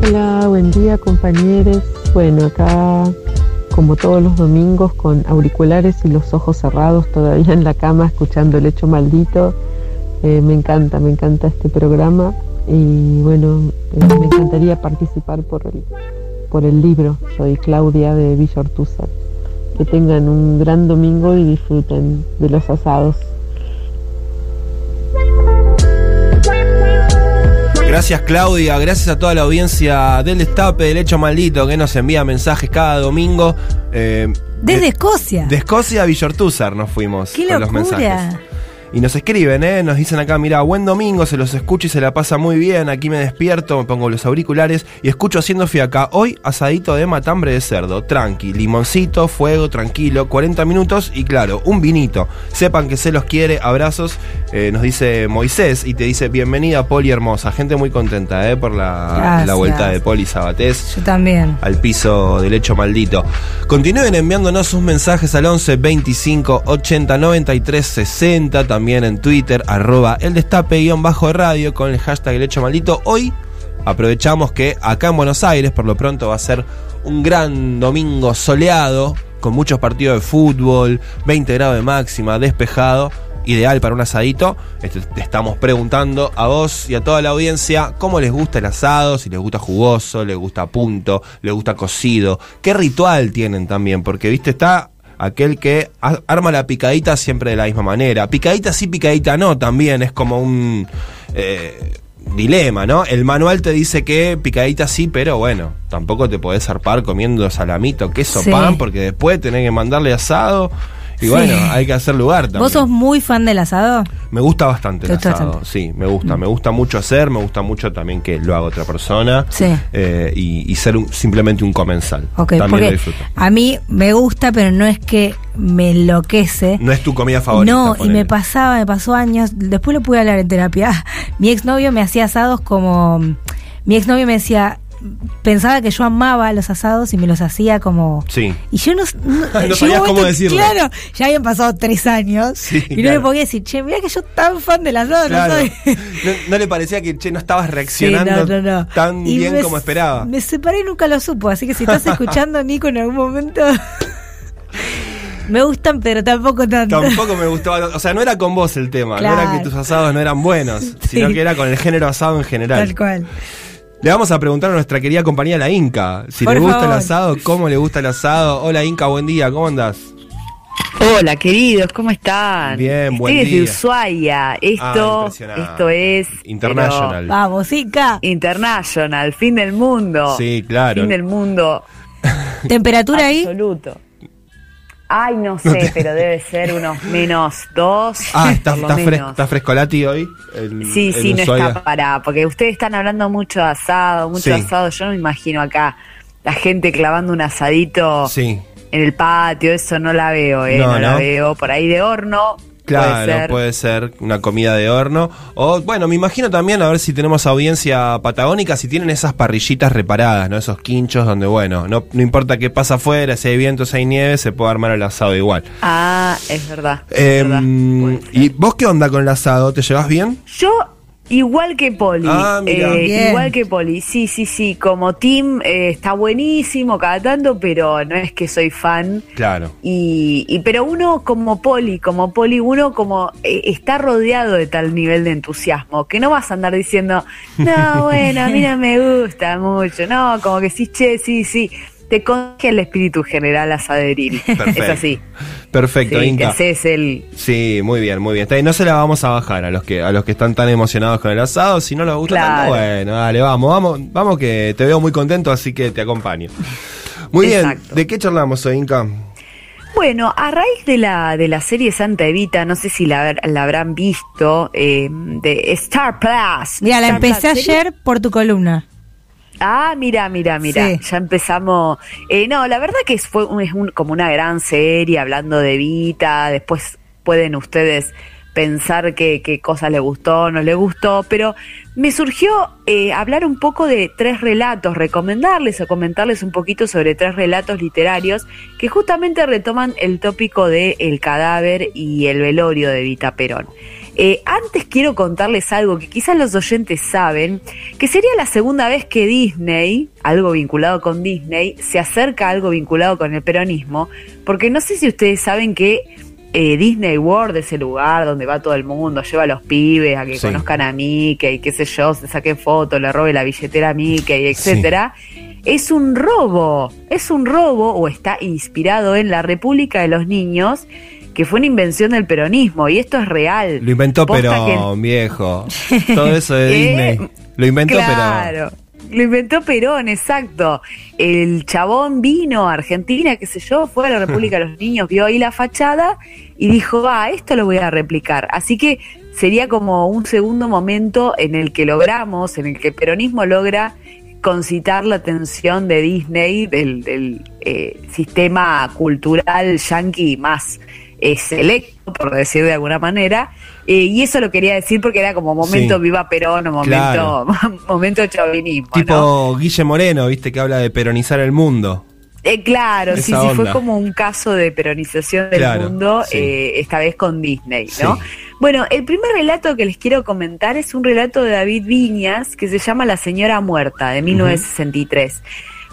Hola, buen día compañeros. Bueno, acá como todos los domingos con auriculares y los ojos cerrados todavía en la cama escuchando el hecho maldito. Eh, me encanta, me encanta este programa y bueno, eh, me encantaría participar por el, por el libro. Soy Claudia de Villa Ortúzar. Que tengan un gran domingo y disfruten de los asados. Gracias Claudia, gracias a toda la audiencia del Destape, del Hecho Maldito, que nos envía mensajes cada domingo. Eh, Desde de, Escocia. de Escocia a Villortúzar nos fuimos ¡Qué con los mensajes. Y nos escriben, ¿eh? Nos dicen acá, mira, buen domingo, se los escucho y se la pasa muy bien. Aquí me despierto, me pongo los auriculares y escucho haciendo fiaca. Hoy asadito de matambre de cerdo, tranqui, limoncito, fuego, tranquilo, 40 minutos y claro, un vinito. Sepan que se los quiere, abrazos, eh, nos dice Moisés y te dice, bienvenida Poli hermosa. Gente muy contenta, ¿eh? Por la, la vuelta de Poli Sabatés Yo también. al piso del hecho maldito. Continúen enviándonos sus mensajes al 11 25 80 93 60, también en Twitter, arroba el destape guion bajo de radio con el hashtag el hecho maldito. Hoy aprovechamos que acá en Buenos Aires, por lo pronto, va a ser un gran domingo soleado, con muchos partidos de fútbol, 20 grados de máxima, despejado. Ideal para un asadito. Este, te estamos preguntando a vos y a toda la audiencia cómo les gusta el asado, si les gusta jugoso, les gusta punto, les gusta cocido, qué ritual tienen también, porque viste, está aquel que arma la picadita siempre de la misma manera. Picadita sí, picadita no, también es como un eh, dilema, ¿no? El manual te dice que picadita sí, pero bueno, tampoco te podés zarpar comiendo salamito, queso, Sí. pan, porque después tenés que mandarle asado. Y Sí. bueno, hay que hacer lugar también. ¿Vos sos muy fan del asado? Me gusta bastante el asado, bastante. sí, me gusta, me gusta mucho hacer, me gusta mucho también que lo haga otra persona Sí. eh, y, y ser un- simplemente un comensal. Ok, también lo disfruto. a mí me gusta, pero no es que me enloquece. No es tu comida favorita. No, y me pasaba, me pasó años, después lo pude hablar en terapia. (laughs) Mi exnovio me hacía asados como. Mi exnovio me decía. Pensaba que yo amaba los asados y me los hacía como. Sí. Y yo no. No, (laughs) No sabías cómo decirlo. Claro, ya habían pasado tres años. Sí, y no claro. me podía decir, che, mira que yo tan fan del asado, Claro. no soy. (laughs) No, no le parecía que che, no estabas reaccionando no, no, no. tan Y bien me- como esperaba. Me separé y nunca lo supo, así que si estás (laughs) escuchando, Nico, en algún momento. me gustan, pero tampoco tanto. Tampoco me gustaba, o sea, no era con vos el tema, no era que tus asados no eran buenos, sino que era con el género asado en general. Tal cual. Le vamos a preguntar a nuestra querida compañía La Inca, si Por le gusta favor. el asado, cómo le gusta el asado. Hola Inca, buen día, ¿cómo andás? Hola, queridos, ¿cómo están? Bien, buen Estoy desde día. Ushuaia. Ah, Esto, impresionante. esto es International. Vamos, Ica. pero, international, fin del mundo. Sí, claro. Fin del mundo (laughs) ¿Temperatura ahí? absoluto. Ay, no sé, pero debe ser unos menos dos. Ah, está, está, fres- está frescolati hoy. en- Sí, en sí, no está para, porque ustedes están hablando mucho de asado, mucho Sí. asado. Yo no me imagino acá la gente clavando un asadito Sí, en el patio, eso no la veo, eh, No, no, la veo. Por ahí de horno, claro, puede ser. una comida de horno. O bueno, me imagino también, a ver si tenemos audiencia patagónica, si tienen esas parrillitas reparadas, ¿no? Esos quinchos donde, bueno, no, no importa qué pasa afuera, si hay viento, si hay nieve, se puede armar el asado igual. Ah, es verdad. es Em, verdad, ser. ¿Y vos qué onda con el asado? ¿Te llevas bien? Yo, igual que Poli. Ah, eh, igual que Poli. Sí, sí, sí. Como team eh, está buenísimo cada tanto, pero no es que soy fan. Claro. Y, y pero uno como Poli, como Poli, uno como eh, está rodeado de tal nivel de entusiasmo que no vas a andar diciendo, no, (laughs) bueno, a mí no me gusta mucho, no, como que sí, che, sí, sí. Te contagia el espíritu general a. (laughs) Perfecto. Es así. Perfecto, Sí, Inca. haces el. Sí, muy bien, muy bien. Está bien, No se la vamos a bajar a los que a los que están tan emocionados con el asado. Si no les gusta Claro. tanto, bueno, dale, vamos, vamos, vamos que te veo muy contento, así que te acompaño. Muy bien. ¿De qué charlamos hoy, Inca? Bueno, a raíz de la, de la serie Santa Evita, no sé si la, la habrán visto, eh, de Star Plus. Mira, la Star empecé ayer por tu columna. Ah, mira, mira, mira, Sí. ya empezamos. Eh, no, la verdad que fue un- es un- como una gran serie hablando de Evita, después pueden ustedes pensar qué, qué cosa le gustó, no le gustó, pero me surgió eh, hablar un poco de tres relatos, recomendarles o comentarles un poquito sobre tres relatos literarios que justamente retoman el tópico de el cadáver y el velorio de Evita Perón. Eh, antes quiero contarles algo que quizás los oyentes saben, que sería la segunda vez que Disney, algo vinculado con Disney, se acerca a algo vinculado con el peronismo, porque no sé si ustedes saben que eh, Disney World, ese lugar donde va todo el mundo, lleva a los pibes a que Sí. conozcan a Mickey, qué sé yo, se saquen fotos, le robe la billetera a Mickey, etcétera. Es un robo, es un robo o está inspirado en la República de los Niños, que fue una invención del peronismo y esto es real. Lo inventó Posta Perón, (laughs) viejo. Todo eso de Eh, Disney. Lo inventó claro. Lo inventó Perón, exacto. El chabón vino a Argentina, qué sé yo, fue a la República de los Niños, vio ahí la fachada y dijo, va, esto lo voy a replicar. Así que sería como un segundo momento en el que logramos, en el que el peronismo logra concitar la atención de Disney, del, del, eh, sistema cultural yanqui más eh, selecto, por decir de alguna manera. Eh, y eso lo quería decir porque era como momento Sí. viva Perón o momento, Claro. (laughs) momento chauvinismo. Tipo ¿no? Guille Moreno, viste, que habla de peronizar el mundo. Eh, claro, sí, sí, fue como un caso de peronización del Claro, mundo, sí. eh, esta vez con Disney, ¿no? Sí. Bueno, el primer relato que les quiero comentar es un relato de David Viñas que se llama La Señora Muerta, de 1963.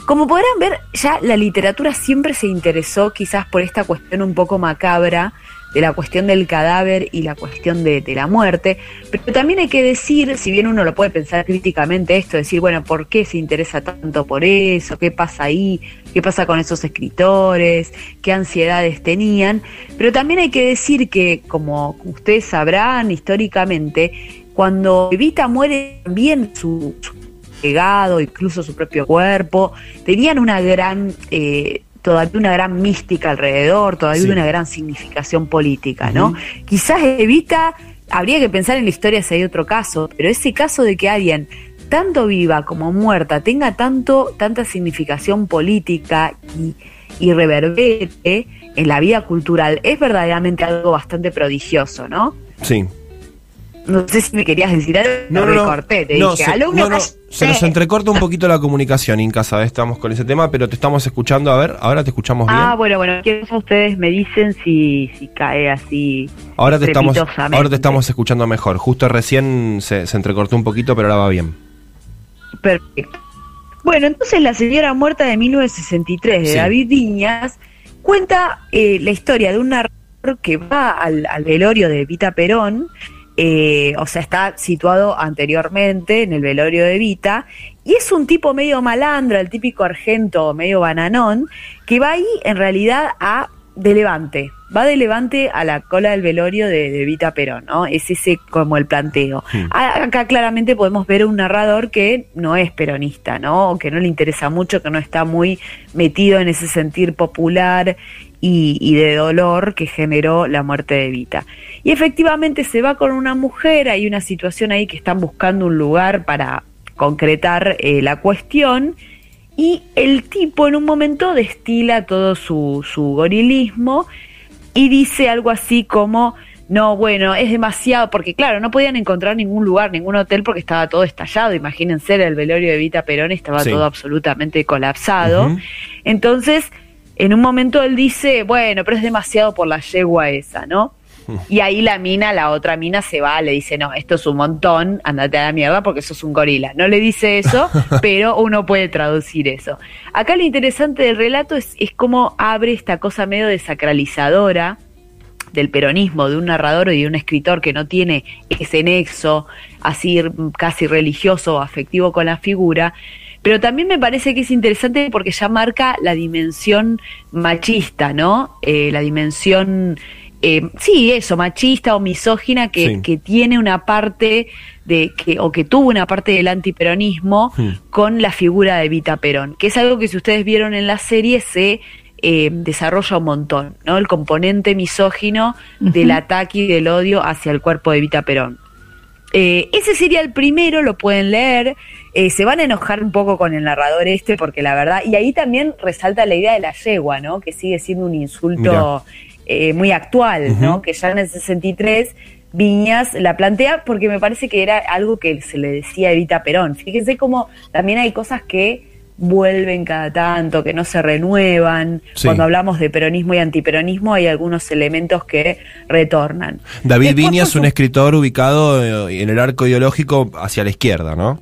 Como podrán ver, ya la literatura siempre se interesó quizás por esta cuestión un poco macabra de la cuestión del cadáver y la cuestión de, la muerte, pero también hay que decir, si bien uno lo puede pensar críticamente esto, decir, bueno, ¿por qué se interesa tanto por eso? ¿Qué pasa ahí? ¿Qué pasa con esos escritores? ¿Qué ansiedades tenían? Pero también hay que decir que, como ustedes sabrán históricamente, cuando Evita muere también su legado, incluso su propio cuerpo, tenían una gran, eh, todavía una gran mística alrededor, todavía Sí. una gran significación política, ¿no? Quizás Evita, habría que pensar en la historia si hay otro caso, pero ese caso de que alguien tanto viva como muerta tenga tanto, tanta significación política y, y reverbere en la vida cultural es verdaderamente algo bastante prodigioso, ¿no? Sí. No sé si me querías decir algo, No, no, te No, dije, se, no, no, se nos cállate". entrecorta un poquito la comunicación, Inca, ¿sabes? Estamos con ese tema, pero te estamos escuchando. A ver, ahora te escuchamos bien. Ah, bueno, bueno, que ustedes me dicen si, si cae así. ahora, te estamos, ahora te estamos escuchando mejor. Justo recién se, se entrecortó un poquito, pero ahora va bien. Perfecto. Bueno, entonces La Señora Muerta de 1963 de Sí. David Viñas cuenta eh, la historia de un narrador que va al, al velorio de Vita Perón, eh, o sea, está situado anteriormente en el velorio de Vita, y es un tipo medio malandro, el típico argento medio bananón, que va ahí en realidad a de Levante, va de Levante a la cola del velorio de, de Vita Perón, ¿no? Es ese como el planteo. Hmm. Acá claramente podemos ver un narrador que no es peronista, ¿no? O que no le interesa mucho, que no está muy metido en ese sentir popular y, y de dolor que generó la muerte de Vita. Y efectivamente se va con una mujer, hay una situación ahí que están buscando un lugar para concretar eh, la cuestión. Y el tipo en un momento destila todo su, su gorilismo y dice algo así como, no, bueno, es demasiado, porque claro, no podían encontrar ningún lugar, ningún hotel porque estaba todo estallado, imagínense, el velorio de Vita Perón estaba Sí. todo absolutamente colapsado. Entonces, en un momento él dice, bueno, pero es demasiado por la yegua esa, ¿no? Y ahí la mina, la otra mina se va, le dice, no, esto es un montón, andate a la mierda porque sos un gorila. No le dice eso, (laughs) pero uno puede traducir eso. Acá lo interesante del relato es, es cómo abre esta cosa medio desacralizadora del peronismo, de un narrador y de un escritor que no tiene ese nexo así casi religioso o afectivo con la figura, Pero también me parece que es interesante porque ya marca la dimensión machista, ¿no? Eh, la dimensión, eh, sí, eso, machista o misógina que, Sí. que tiene una parte de que o que tuvo una parte del antiperonismo Hmm. con la figura de Evita Perón, que es algo que si ustedes vieron en la serie se eh, desarrolla un montón, ¿no? El componente misógino del ataque y del odio hacia el cuerpo de Evita Perón. Eh, ese sería el primero, lo pueden leer. Eh, se van a enojar un poco con el narrador este, porque la verdad, y ahí también resalta la idea de la yegua, ¿no? Que sigue siendo un insulto eh, muy actual, ¿no? Que ya en el 63 Viñas la plantea porque me parece que era algo que se le decía a Evita Perón. Fíjense cómo también hay cosas que vuelven cada tanto, que no se renuevan. Sí. Cuando hablamos de peronismo y antiperonismo hay algunos elementos que retornan. David Después, Viñas, por un escritor ubicado eh, en el arco ideológico hacia la izquierda, ¿no?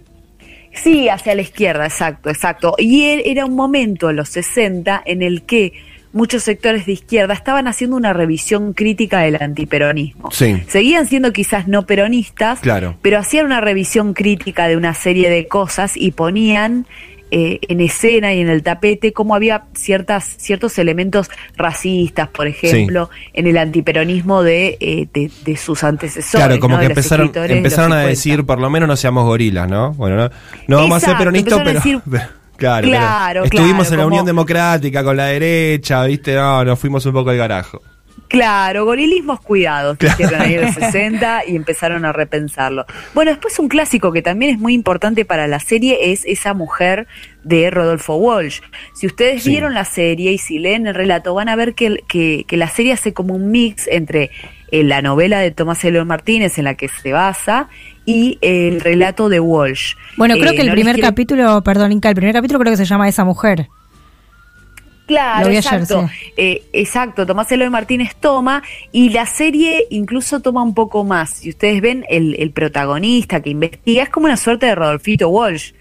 Sí, hacia la izquierda, exacto, exacto. Y él- era un momento, en los 60, en el que muchos sectores de izquierda estaban haciendo una revisión crítica del antiperonismo. Sí. Seguían siendo quizás no peronistas, Claro. pero hacían una revisión crítica de una serie de cosas y ponían eh, en escena y en el tapete cómo había ciertas, ciertos elementos racistas, por ejemplo, en el antiperonismo de, eh, de, de sus antecesores. Claro, como ¿no? que empezaron, a 50. decir, por lo menos no seamos gorilas, ¿no? Bueno, no, no vamos a ser peronistas, pero... empezaron a decir- (laughs) claro, Claro, estuvimos claro, en la como- Unión Democrática con la derecha, ¿viste? No, nos fuimos un poco al garajo. Claro, gorilismos cuidados, dijeron (laughs) ahí en los 60 y empezaron a repensarlo. Bueno, después un clásico que también es muy importante para la serie es esa mujer de Rodolfo Walsh. Si ustedes Sí. vieron la serie y si leen el relato, van a ver que, que, que la serie hace como un mix entre eh, la novela de Tomás Eloy Martínez en la que se basa y el relato de Walsh. Bueno, creo Eh, que el no primer quiero- capítulo, perdón, Inca, el primer capítulo creo que se llama Esa Mujer. Claro, ayer, exacto. sí. Eh, exacto, Tomás Eloy Martínez toma y la serie incluso toma un poco más. Si ustedes ven el, el protagonista que investiga, es como una suerte de Rodolfito Walsh.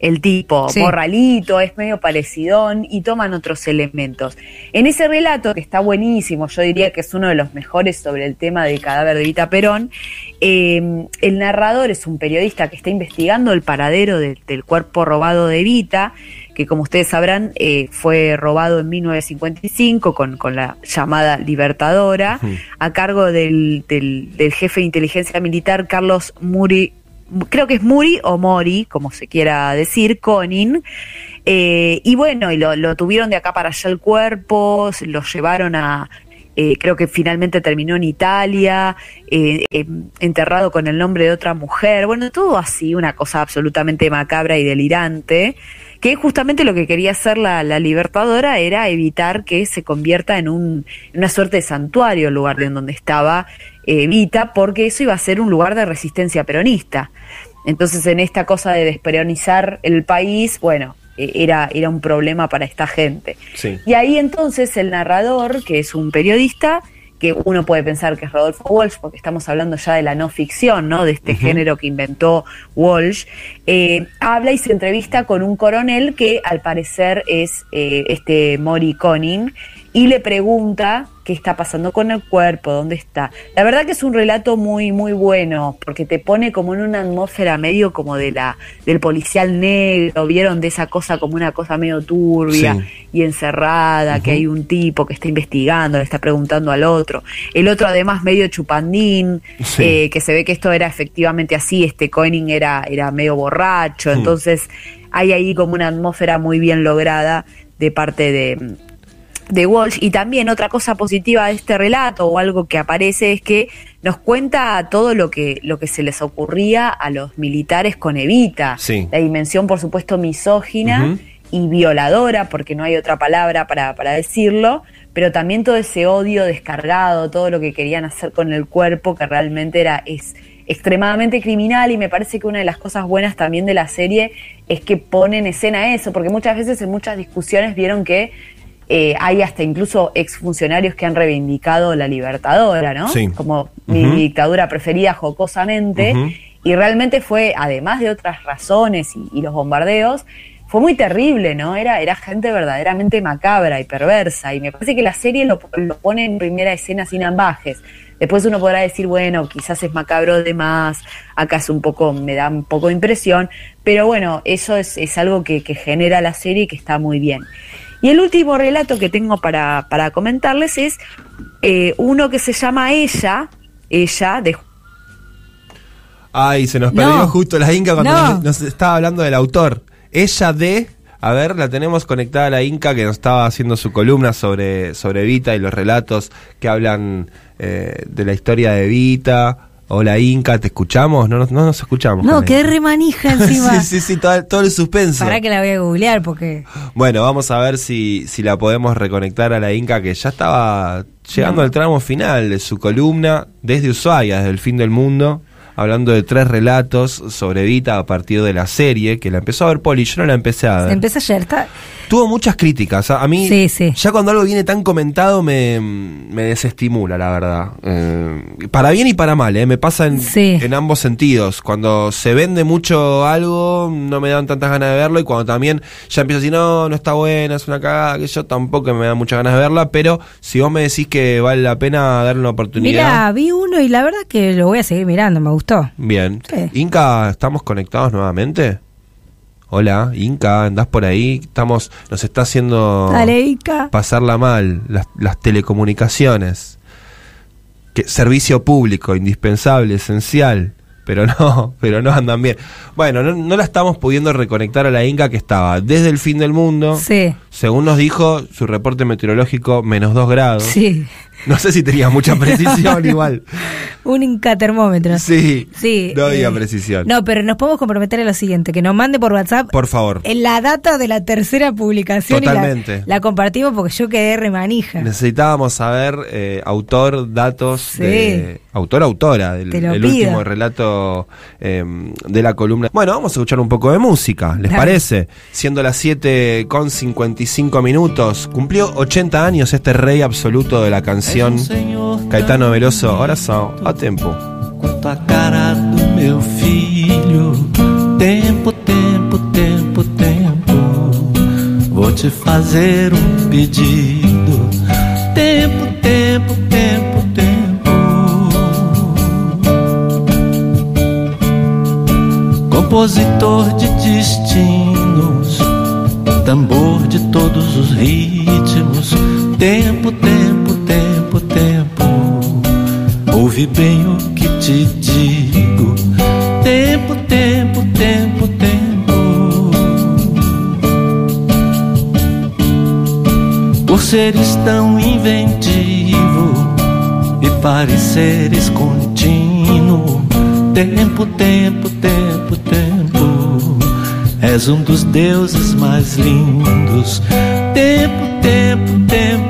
El tipo, Sí. morralito, es medio parecidón y toman otros elementos. En ese relato, que está buenísimo, yo diría que es uno de los mejores sobre el tema del cadáver de Vita Perón, eh, el narrador es un periodista que está investigando el paradero de- del cuerpo robado de Vita, que como ustedes sabrán eh, fue robado en 1955 con, con la llamada Libertadora, a cargo del, del- del jefe de inteligencia militar Carlos Muri, creo que es Muri o Mori, como se quiera decir, Conin. Eh, y bueno, y lo, lo tuvieron de acá para allá el cuerpo, lo llevaron a, eh, creo que finalmente terminó en Italia, eh, eh, enterrado con el nombre de otra mujer, bueno, todo así, una cosa absolutamente macabra y delirante, que justamente lo que quería hacer la, la Libertadora era evitar que se convierta en, un, en una suerte de santuario el lugar de en donde estaba eh, Vita, porque eso iba a ser un lugar de resistencia peronista. Entonces, en esta cosa de desperonizar el país, bueno, eh, era, era un problema para esta gente. Sí. Y ahí entonces el narrador, que es un periodista, que uno puede pensar que es Rodolfo Walsh, porque estamos hablando ya de la no ficción, ¿no? De este género que inventó Walsh, eh, habla y se entrevista con un coronel que al parecer es eh, este Mori Conning, y le pregunta qué está pasando con el cuerpo, dónde está. La verdad que es un relato muy, muy bueno, porque te pone como en una atmósfera medio como de la, del policial negro, vieron de esa cosa como una cosa medio turbia Sí. y encerrada, que hay un tipo que está investigando, le está preguntando al otro. El otro además medio chupandín, Sí. eh, que se ve que esto era efectivamente así, este Koenig era, era medio borracho, Mm. entonces hay ahí como una atmósfera muy bien lograda de parte de, de Walsh. Y también otra cosa positiva de este relato o algo que aparece es que nos cuenta todo lo que, lo que se les ocurría a los militares con Evita. Sí. La dimensión, por supuesto, misógina y violadora, porque no hay otra palabra para, para decirlo, pero también todo ese odio descargado, todo lo que querían hacer con el cuerpo, que realmente era, es extremadamente criminal y me parece que una de las cosas buenas también de la serie es que pone en escena eso, porque muchas veces en muchas discusiones vieron que eh, hay hasta incluso exfuncionarios que han reivindicado la libertadora, ¿no? Sí. Como mi, dictadura preferida jocosamente. Y realmente fue, además de otras razones y, y los bombardeos, fue muy terrible, ¿no? Era, era gente verdaderamente macabra y perversa. Y me parece que la serie lo, lo pone en primera escena sin ambajes. Después uno podrá decir, bueno, quizás es macabro de más, acá es un poco, me da un poco de impresión, pero bueno, eso es, es algo que, que genera la serie y que está muy bien. Y el último relato que tengo para, para comentarles es eh, uno que se llama Ella, Ella, de Ay, se nos No. perdió justo la Inca cuando No. nos, nos estaba hablando del autor. Ella de. A ver, la tenemos conectada a la Inca que nos estaba haciendo su columna sobre, sobre Vita y los relatos que hablan eh, de la historia de Vita. Hola Inca, ¿te escuchamos? No, nos- no nos escuchamos. No, quedé remanija (laughs) encima. sí, sí, sí, todo, todo el suspenso. Para que la voy a googlear porque. Bueno, vamos a ver si, si la podemos reconectar a la Inca que ya estaba llegando al tramo final de su columna desde Ushuaia, desde el fin del mundo, hablando de tres relatos sobre Vita a partir de la serie, que la empezó a ver Poli, yo no la empecé a ver. Empecé ayer. Está... Tuvo muchas críticas, a mí Sí, sí. ya cuando algo viene tan comentado me, me desestimula, la verdad. Eh, para bien y para mal, eh, me pasa en, Sí. en ambos sentidos. Cuando se vende mucho algo, no me dan tantas ganas de verlo y cuando también ya empiezo a decir, no, no está buena, es una cagada, que yo tampoco me da muchas ganas de verla, pero si vos me decís que vale la pena darle una oportunidad. Mira, vi uno y la verdad que lo voy a seguir mirando, me gustó. Bien. Sí. Inca, ¿estamos conectados nuevamente? Hola, Inca, ¿andás por ahí? Estamos, nos está haciendo Dale, pasarla mal, las, las telecomunicaciones. Que, servicio público, indispensable, esencial. Pero no, (laughs) pero no andan bien. Bueno, no, no la estamos pudiendo reconectar a la Inca que estaba desde el fin del mundo. Sí, Según nos dijo su reporte meteorológico, menos dos grados. sí. No sé si tenía mucha precisión (laughs) igual. Un Inca termómetro. Sí. Sí. No había eh, precisión. No, pero nos podemos comprometer a lo siguiente, que nos mande por WhatsApp Por favor. en la data de la tercera publicación Totalmente. y la, la compartimos porque yo quedé remanija. Necesitábamos saber eh, autor, datos, Sí. de, autor, autora del el último relato eh, de la columna. Bueno, vamos a escuchar un poco de música, ¿les Dale. parece? Siendo las 7 con 55 minutos, cumplió 80 años este rey absoluto de la canción, Caetano Veloso, oração a tempo. quanto a cara do meu filho. Tempo, tempo, tempo, tempo. Vou te fazer um pedido. Tempo, tempo, tempo, tempo. Compositor de destinos, tambor de todos os ritmos. Tempo, tempo, Ouve bem o que te digo. Tempo, tempo, tempo, tempo. Por seres tão inventivo e pareceres contínuo. Tempo, tempo, tempo, tempo. És um dos deuses mais lindos. Tempo, tempo, tempo,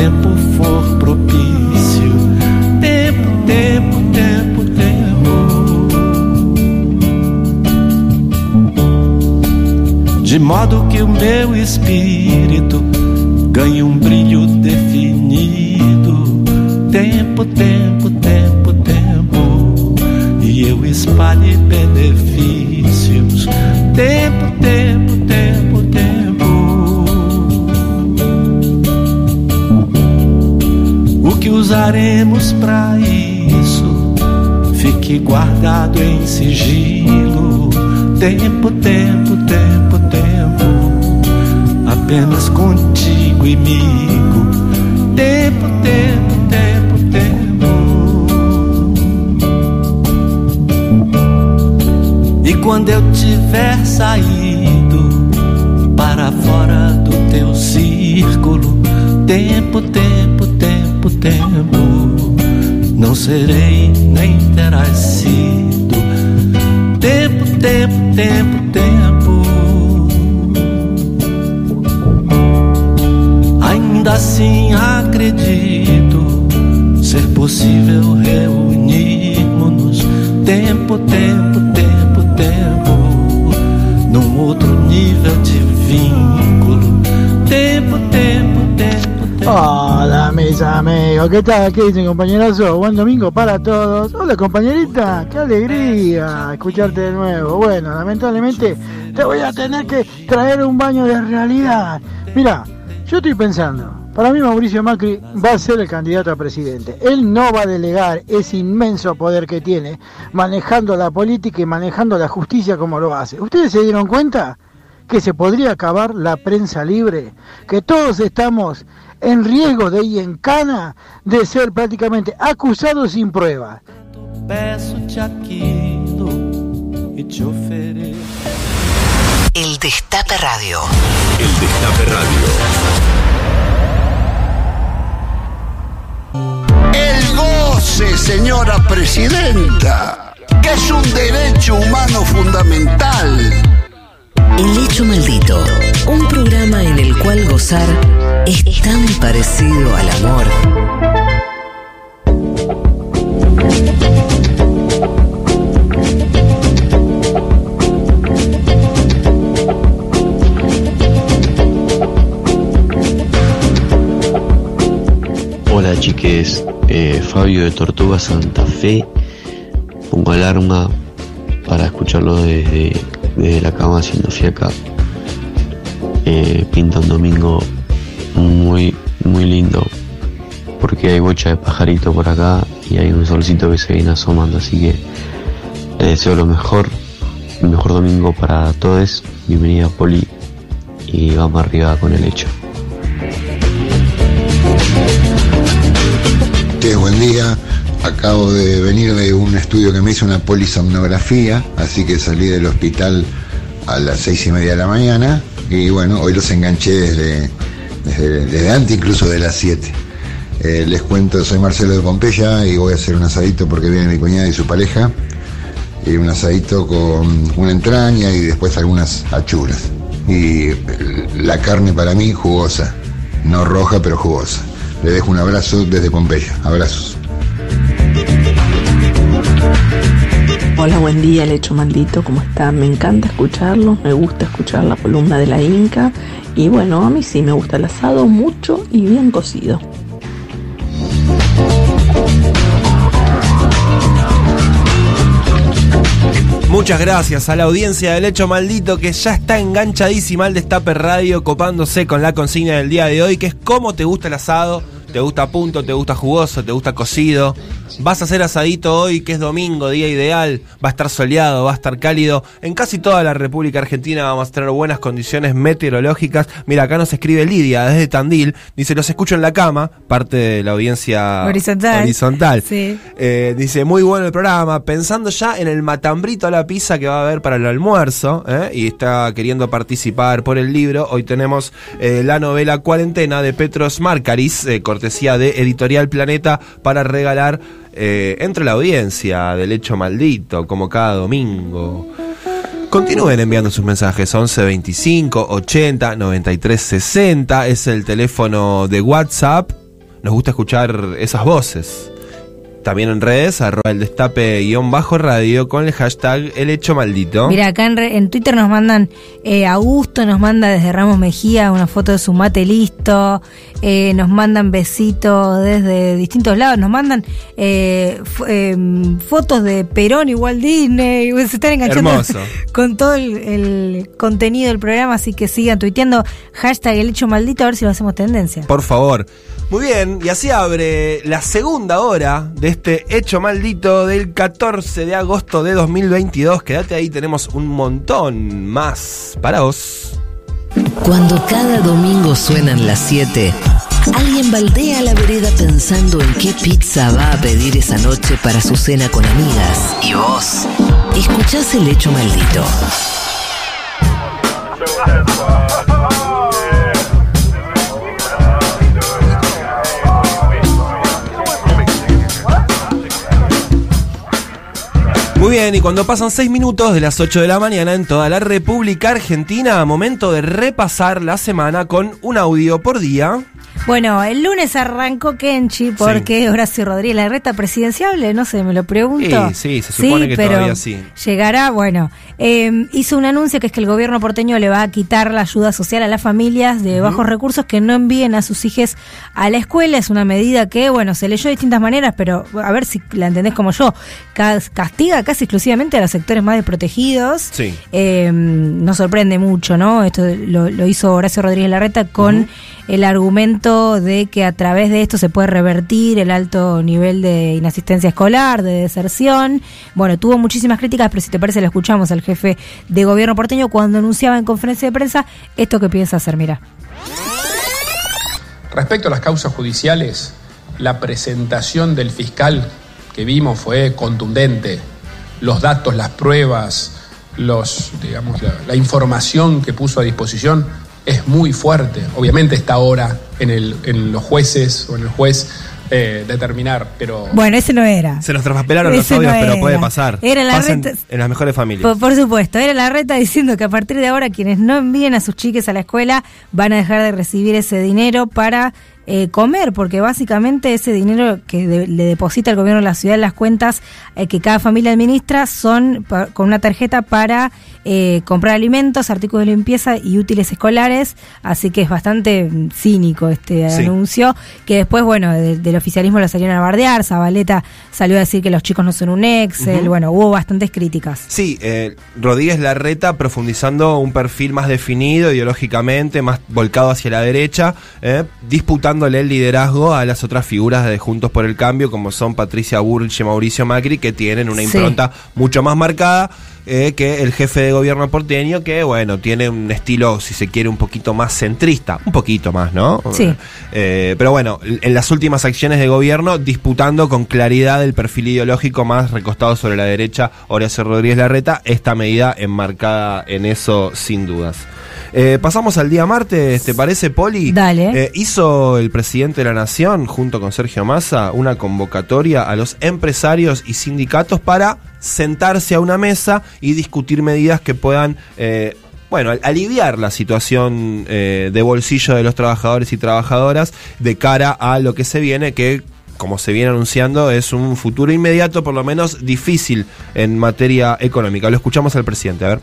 Tempo for propício. Tempo, tempo, tempo, tempo. De modo que o meu espírito ganhe um brilho definido. Tempo, tempo, tempo, tempo. E eu espalhe benefícios. Tempo, usaremos para isso? Fique guardado em sigilo. Tempo, tempo, tempo, tempo. Apenas contigo, amigo. Tempo, tempo, tempo, tempo. E quando eu tiver saído para fora do teu círculo, tempo, tempo, tempo, tempo, não serei nem terá sido. Tempo, tempo, tempo, tempo. Ainda assim acredito ser possível reunirmos-nos. Tempo, tempo, tempo, tempo, num outro nível de vínculo. Tempo, tempo, tempo, tempo. Olá. Mis ¿qué tal? ¿Qué dicen compañerazo? Buen domingo para todos. Hola compañerita, qué alegría escucharte de nuevo. Bueno, lamentablemente te voy a tener que traer un baño de realidad. Mira, yo estoy pensando, para mí Mauricio Macri va a ser el candidato a presidente. Él no va a delegar ese inmenso poder que tiene manejando la política y manejando la justicia como lo hace. ¿Ustedes se dieron cuenta? Que se podría acabar la prensa libre, que todos estamos en riesgo de ir en cana de ser prácticamente acusados sin ofereço. El Destape Radio. El Destape Radio. El goce, señora presidenta, que es un derecho humano fundamental. El hecho maldito. Un programa en el cual gozar es tan parecido al amor. Hola chiques, Eh, Fabio de Tortuga Santa Fe. Pongo alarma para escucharlo desde, desde la cama haciendo fiaca. Eh, pinta un domingo muy, muy lindo porque hay bocha de pajarito por acá y hay un solcito que se viene asomando, así que les deseo lo mejor, mejor domingo para todos. Bienvenida Poli y vamos arriba con el hecho. Buen día. Acabo de venir de un estudio que me hizo una polisomnografía, así que salí del hospital a las seis y media de la mañana y bueno, hoy los enganché desde, desde, antes incluso de las 7. Eh, les cuento, soy Marcelo de Pompeya y voy a hacer un asadito porque viene mi cuñada y su pareja. Y un asadito con una entraña y después algunas achuras. Y la carne para mí jugosa, no roja pero jugosa. Le dejo un abrazo desde Pompeya. Abrazos. Hola, buen día, el hecho maldito, ¿cómo está? Me encanta escucharlo, me gusta escuchar la columna de la Inca y bueno, a mí sí me gusta el asado mucho y bien cocido. Muchas gracias a la audiencia del Hecho Maldito que ya está enganchadísima al Destape Radio copándose con la consigna del día de hoy que es cómo te gusta el asado, te gusta punto, te gusta jugoso, te gusta cocido. Vas a hacer asadito hoy que es domingo, día ideal, va a estar soleado, va a estar cálido. En casi toda la República Argentina vamos a tener buenas condiciones meteorológicas. Mira, acá nos escribe Lidia desde Tandil, dice los escucho en la cama, parte de la audiencia Horizontal. horizontal. Sí. Eh, dice, muy bueno el programa, pensando ya en el matambrito a la pizza que va a haber para el almuerzo, ¿eh? y está queriendo participar por el libro. Hoy tenemos eh, la novela Cuarentena de Petros Marcaris, cortesía de Editorial Planeta, para regalar eh, entre la audiencia del hecho maldito, como cada domingo. Continúen enviando sus mensajes 11 25 80 93 60 es el teléfono de WhatsApp. Nos gusta escuchar esas voces. También en redes, arroba el destape guion bajo radio con el hashtag el hecho maldito. Mira, acá en, re- en Twitter nos mandan, eh, Augusto nos manda desde Ramos Mejía una foto de su mate listo, eh, nos mandan besitos desde distintos lados, nos mandan eh, em, fotos de Perón y Walt Disney, (laughs) se están enganchando Hermoso. (laughs) con todo el, el contenido del programa, así que sigan tuiteando hashtag el hecho maldito a ver si lo hacemos tendencia. Por favor. Muy bien, y así abre la segunda hora de este hecho maldito del 14 de agosto de 2022. Quédate ahí, tenemos un montón más para vos. Cuando cada domingo suenan las 7, alguien baldea la vereda pensando en qué pizza va a pedir esa noche para su cena con amigas. Y vos, escuchás el hecho maldito. Muy bien, y cuando pasan 6 minutos de las 8 de la mañana en toda la República Argentina, momento de repasar la semana con un audio por día. Bueno, el lunes arrancó Kenchi porque Horacio Rodríguez, la reta presidenciable, no sé, me lo pregunto. Sí, sí, se supone que pero todavía sí. Llegará, bueno, eh, hizo un anuncio que es que el gobierno porteño le va a quitar la ayuda social a las familias de bajos recursos que no envíen a sus hijos a la escuela. Es una medida que, bueno, se leyó de distintas maneras, pero a ver si la entendés como yo. Cas- Castiga casi exclusivamente a los sectores más desprotegidos. Sí. Eh, nos sorprende mucho, ¿no? Esto lo, lo hizo Horacio Rodríguez Larreta con el argumento de que a través de esto se puede revertir el alto nivel de inasistencia escolar, de deserción. Bueno, tuvo muchísimas críticas, pero si te parece, lo escuchamos al jefe de gobierno porteño cuando anunciaba en conferencia de prensa esto que piensa hacer. Mira. Respecto a las causas judiciales, la presentación del fiscal que vimos fue contundente. Los datos, las pruebas, los, digamos, la, la información que puso a disposición es muy fuerte. Obviamente está ahora en, el, en los jueces o en el juez eh, determinar, pero Bueno, ese no era. Se nos traspapelaron los audios, no pero puede pasar. Era la Pasan reta- en las mejores familias. Por, por supuesto, era la reta diciendo que a partir de ahora quienes no envíen a sus chiques a la escuela van a dejar de recibir ese dinero para eh, comer, porque básicamente ese dinero que de- le deposita el gobierno de la ciudad en las cuentas eh, que cada familia administra son con una tarjeta para eh, comprar alimentos, artículos de limpieza y útiles escolares, así que es bastante mm, cínico este Sí. anuncio, que después, bueno, de- del oficialismo lo salieron a bardear, Zabaleta salió a decir que los chicos no son un Excel, bueno, hubo bastantes críticas. Sí, Rodríguez Larreta profundizando un perfil más definido ideológicamente, más volcado hacia la derecha, eh, el liderazgo a las otras figuras de Juntos por el Cambio, como son Patricia Burrich y Mauricio Macri, que tienen una Sí. impronta mucho más marcada eh, que el jefe de gobierno porteño, que bueno, tiene un estilo, si se quiere, un poquito más centrista, un poquito más, ¿no? Sí. Eh, pero bueno, en las últimas acciones de gobierno, disputando con claridad el perfil ideológico más recostado sobre la derecha, Horacio Rodríguez Larreta, esta medida enmarcada en eso sin dudas. Eh, pasamos al día martes, ¿te parece, Poli? Dale. Eh, hizo el presidente de la Nación, junto con Sergio Massa, una convocatoria a los empresarios y sindicatos para sentarse a una mesa y discutir medidas que puedan eh, bueno, al- aliviar la situación eh, de bolsillo de los trabajadores y trabajadoras de cara a lo que se viene, que como se viene anunciando es un futuro inmediato, por lo menos difícil en materia económica. Lo escuchamos al presidente, a ver.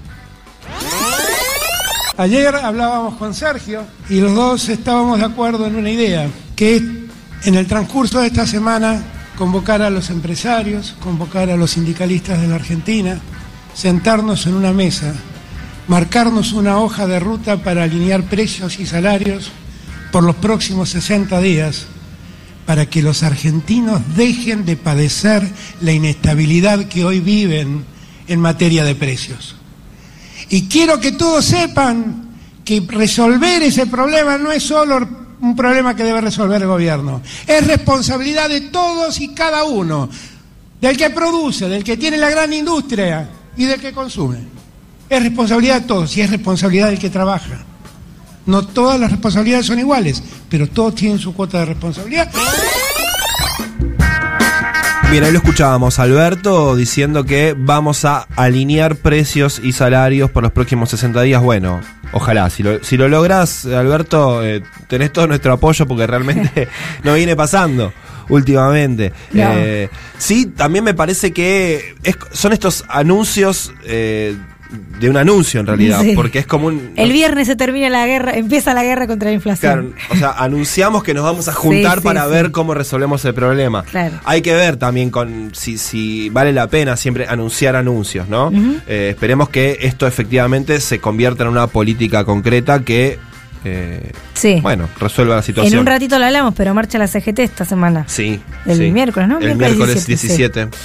Ayer hablábamos con Sergio y los dos estábamos de acuerdo en una idea, que en el transcurso de esta semana convocar a los empresarios, convocar a los sindicalistas de la Argentina, sentarnos en una mesa, marcarnos una hoja de ruta para alinear precios y salarios por los próximos 60 días, para que los argentinos dejen de padecer la inestabilidad que hoy viven en materia de precios. Y quiero que todos sepan que resolver ese problema no es solo un problema que debe resolver el gobierno, es responsabilidad de todos y cada uno, del que produce, del que tiene la gran industria y del que consume. Es responsabilidad de todos y es responsabilidad del que trabaja. No todas las responsabilidades son iguales, pero todos tienen su cuota de responsabilidad. Bien, ahí lo escuchábamos, Alberto, diciendo que vamos a alinear precios y salarios por los próximos 60 días. Bueno, ojalá, si lo, si lo logras, Alberto, eh, tenés todo nuestro apoyo porque realmente (laughs) no viene pasando últimamente. No. Eh, sí, también me parece que es- son estos anuncios eh, de un anuncio en realidad, Sí. porque es como un... El viernes se termina la guerra, empieza la guerra contra la inflación. Claro, o sea, anunciamos que nos vamos a juntar Sí, sí, para sí. ver cómo resolvemos el problema. Claro. Hay que ver también con si, si vale la pena siempre anunciar anuncios, ¿no? Eh, esperemos que esto efectivamente se convierta en una política concreta que, eh, Sí. bueno, resuelva la situación. En un ratito lo hablamos, pero marcha la CGT esta semana. Sí. El sí. miércoles, ¿no? El Miércoles miércoles 17, 17.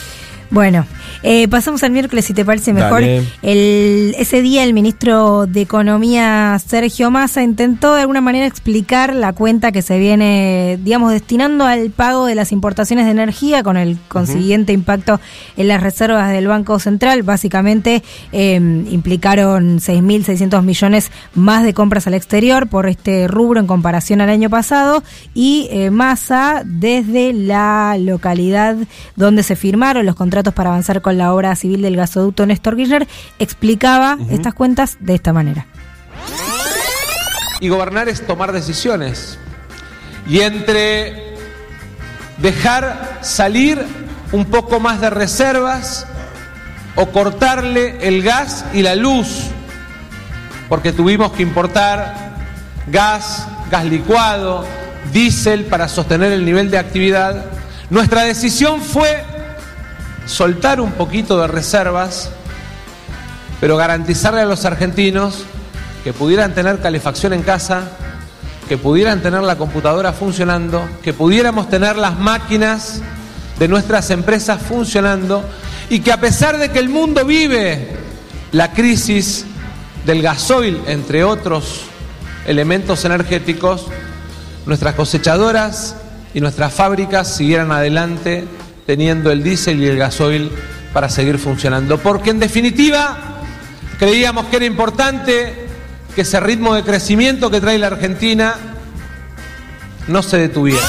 Bueno, eh, pasamos al miércoles, si te parece mejor. El, ese día el ministro de Economía, Sergio Massa, intentó de alguna manera explicar la cuenta que se viene, digamos, destinando al pago de las importaciones de energía con el consiguiente impacto en las reservas del Banco Central. Básicamente eh, implicaron 6.600 millones más de compras al exterior por este rubro en comparación al año pasado y eh, Massa desde la localidad donde se firmaron los contratos para avanzar con la obra civil del gasoducto Néstor Kirchner explicaba estas cuentas de esta manera. Y gobernar es tomar decisiones. y entre dejar salir un poco más de reservas o cortarle el gas y la luz, porque tuvimos que importar gas, gas licuado, diésel para sostener el nivel de actividad, nuestra decisión fue soltar un poquito de reservas, pero garantizarle a los argentinos que pudieran tener calefacción en casa, que pudieran tener la computadora funcionando, que pudiéramos tener las máquinas de nuestras empresas funcionando y que a pesar de que el mundo vive la crisis del gasoil, entre otros elementos energéticos, nuestras cosechadoras y nuestras fábricas siguieran adelante teniendo el diésel y el gasoil para seguir funcionando. Porque en definitiva creíamos que era importante que ese ritmo de crecimiento que trae la Argentina no se detuviera.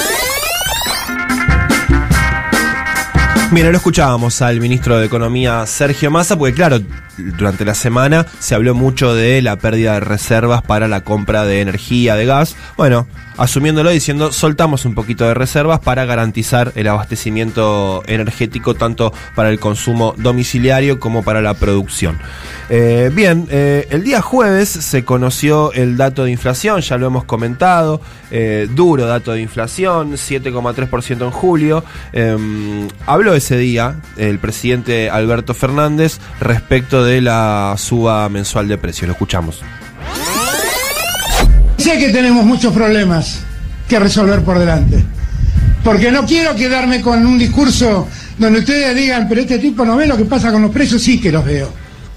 Mira, lo escuchábamos al ministro de Economía Sergio Massa, porque claro, durante la semana se habló mucho de la pérdida de reservas para la compra de energía, de gas. Bueno, asumiéndolo diciendo, soltamos un poquito de reservas para garantizar el abastecimiento energético tanto para el consumo domiciliario como para la producción. Eh, bien, eh, el día jueves se conoció el dato de inflación, ya lo hemos comentado, eh, duro dato de inflación, 7,3% en julio. Em, habló ese día el presidente Alberto Fernández respecto de la suba mensual de precios. Lo escuchamos. Sé que tenemos muchos problemas que resolver por delante. Porque no quiero quedarme con un discurso donde ustedes digan, pero este tipo no ve lo que pasa con los precios, sí que los veo.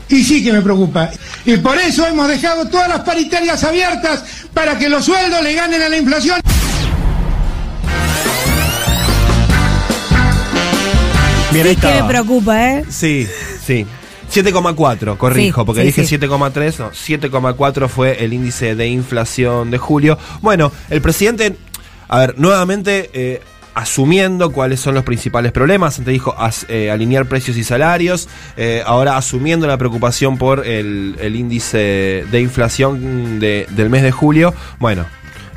Y sí que me preocupa. Y por eso hemos dejado todas las paritarias abiertas para que los sueldos le ganen a la inflación. Bien, ahí Que me preocupa, ¿eh? Sí, sí. 7,4, corrijo, Sí, porque sí, dije sí. 7,3, no, 7,4 fue el índice de inflación de julio. Bueno, el presidente, a ver, nuevamente eh, asumiendo cuáles son los principales problemas, antes dijo as- eh, alinear precios y salarios, eh, ahora asumiendo la preocupación por el, el índice de inflación de- del mes de julio, bueno,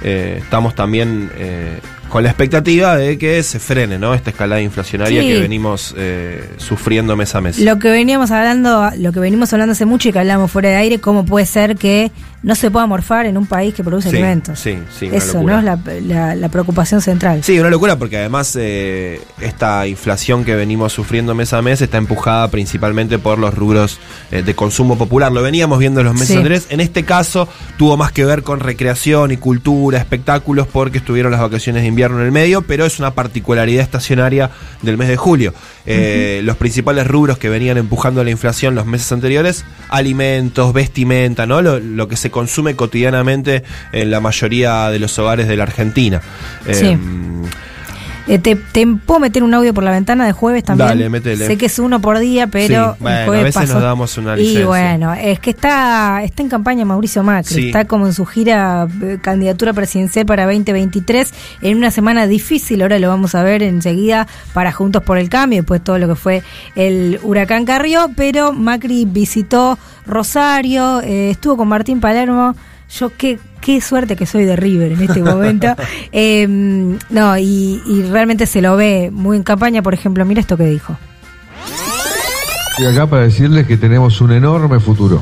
eh, estamos también eh, con la expectativa de que se frene ¿no? esta escalada inflacionaria Sí. que venimos eh, sufriendo mes a mes. Lo que veníamos hablando, lo que venimos hablando hace mucho y que hablamos fuera de aire, cómo puede ser que no se pueda morfar en un país que produce Sí, alimentos. sí, sí, una Eso, locura. ¿no? Es la, la- la preocupación central. Sí, una locura porque además eh, esta inflación que venimos sufriendo mes a mes está empujada principalmente por los rubros eh, de consumo popular. Lo veníamos viendo en los meses Sí. anteriores. En este caso tuvo más que ver con recreación y cultura, espectáculos, porque estuvieron las vacaciones de invierno en el medio, pero es una particularidad estacionaria del mes de julio. Eh, Los principales rubros que venían empujando la inflación los meses anteriores, alimentos, vestimenta, ¿no? Lo, lo que se consume cotidianamente en la mayoría de los hogares de la Argentina. Sí. Eh, te, te puedo meter un audio por la ventana de jueves también. Dale, métele. Sé que es uno por día, pero Sí, bueno, a veces pasó. nos damos una Y licencia. bueno, es que está, está en campaña Mauricio Macri, Sí. está como en su gira eh, candidatura presidencial para 2023, en una semana difícil, ahora lo vamos a ver enseguida para Juntos por el Cambio, después todo lo que fue el huracán Carrió, pero Macri visitó Rosario, eh, estuvo con Martín Palermo, yo qué, qué suerte que soy de River en este momento. (laughs) Eh, no, y, y realmente se lo ve muy en campaña, por ejemplo, mira esto que dijo. Estoy acá para decirles que tenemos un enorme futuro.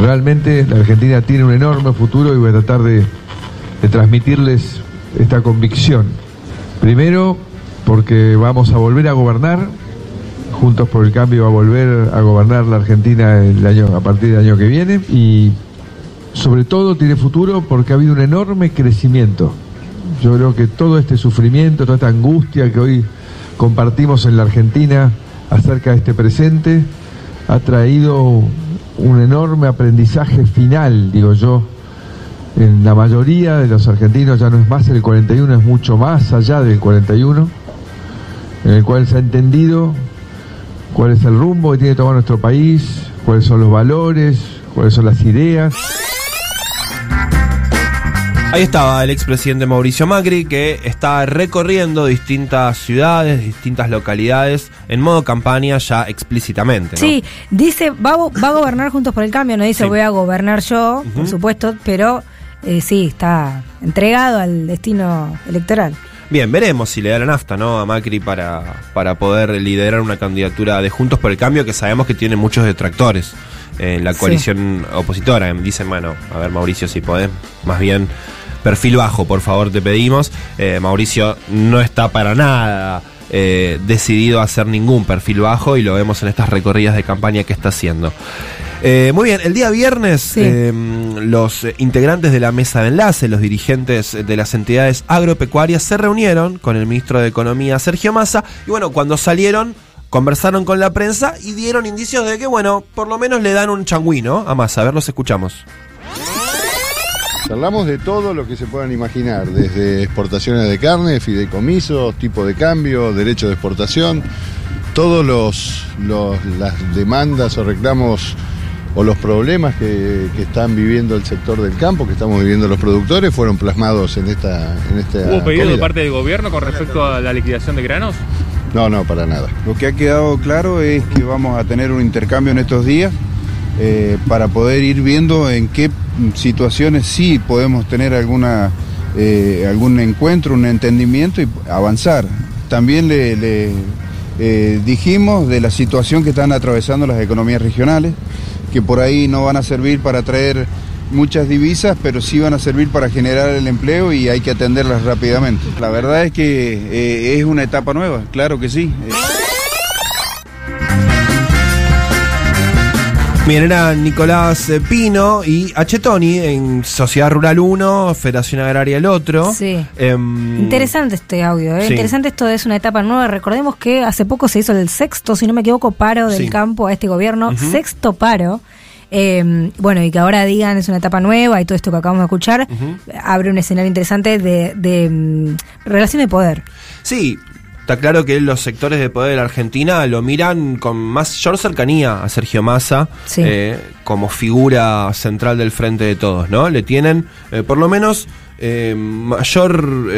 Realmente la Argentina tiene un enorme futuro y voy a tratar de, de transmitirles esta convicción. Primero, porque vamos a volver a gobernar. Juntos por el Cambio va a volver a gobernar la Argentina el año, a partir del año que viene. Y sobre todo tiene futuro porque ha habido un enorme crecimiento. Yo creo que todo este sufrimiento, toda esta angustia que hoy compartimos en la Argentina acerca de este presente, ha traído un enorme aprendizaje final, digo yo. En la mayoría de los argentinos ya no es más el 41, es mucho más allá del 41, en el cual se ha entendido cuál es el rumbo que tiene que tomar nuestro país, cuáles son los valores, cuáles son las ideas. Ahí estaba el expresidente Mauricio Macri que está recorriendo distintas ciudades, distintas localidades en modo campaña ya explícitamente. ¿no? Sí, dice, va, va a gobernar Juntos por el Cambio, no dice Sí. voy a gobernar yo, por supuesto, pero eh, sí, está entregado al destino electoral. Bien, veremos si le da la nafta, ¿no? A Macri para, para poder liderar una candidatura de Juntos por el Cambio que sabemos que tiene muchos detractores en la Sí. coalición opositora. Dicen, bueno, a ver, Mauricio, si podés, más bien perfil bajo, por favor, te pedimos. Eh, Mauricio no está para nada eh, decidido a hacer ningún perfil bajo y lo vemos en estas recorridas de campaña que está haciendo. Eh, muy bien, el día viernes eh, los integrantes de la mesa de enlace, los dirigentes de las entidades agropecuarias se reunieron con el ministro de Economía Sergio Massa y bueno, cuando salieron conversaron con la prensa y dieron indicios de que bueno, por lo menos le dan un changüí, ¿no? A Massa, a ver, los escuchamos. Charlamos de todo lo que se puedan imaginar, desde exportaciones de carne, fideicomisos, tipo de cambio, derecho de exportación, todos los, los- las demandas o reclamos o los problemas que, que están viviendo el sector del campo, que estamos viviendo los productores, fueron plasmados en esta, en esta ¿Hubo pedido de comida. parte del gobierno con respecto a la liquidación de granos? No, no, para nada. Lo que ha quedado claro es que vamos a tener un intercambio en estos días eh, para poder ir viendo en qué situaciones sí podemos tener alguna, eh, algún encuentro, un entendimiento y avanzar. También le, eh, dijimos de la situación que están atravesando las economías regionales, que por ahí no van a servir para traer muchas divisas, pero sí van a servir para generar el empleo y hay que atenderlas rápidamente. La verdad es que es una etapa nueva, claro que sí. Bien, era Nicolás eh, Pino y Achetoni en Sociedad Rural 1, Federación Agraria el otro. Sí. Em, Interesante este audio, ¿eh? Sí. interesante esto es una etapa nueva. Recordemos que hace poco se hizo el sexto, si no me equivoco, paro del Sí. campo a este gobierno, sexto paro. Eh, bueno, y que ahora digan es una etapa nueva y todo esto que acabamos de escuchar abre un escenario interesante de, de, mm, relación de poder. Sí, está claro que los sectores de poder de la Argentina lo miran con mayor cercanía a Sergio Massa Sí. eh, como figura central del frente de todos, ¿no? Le tienen, eh, por lo menos, eh, mayor...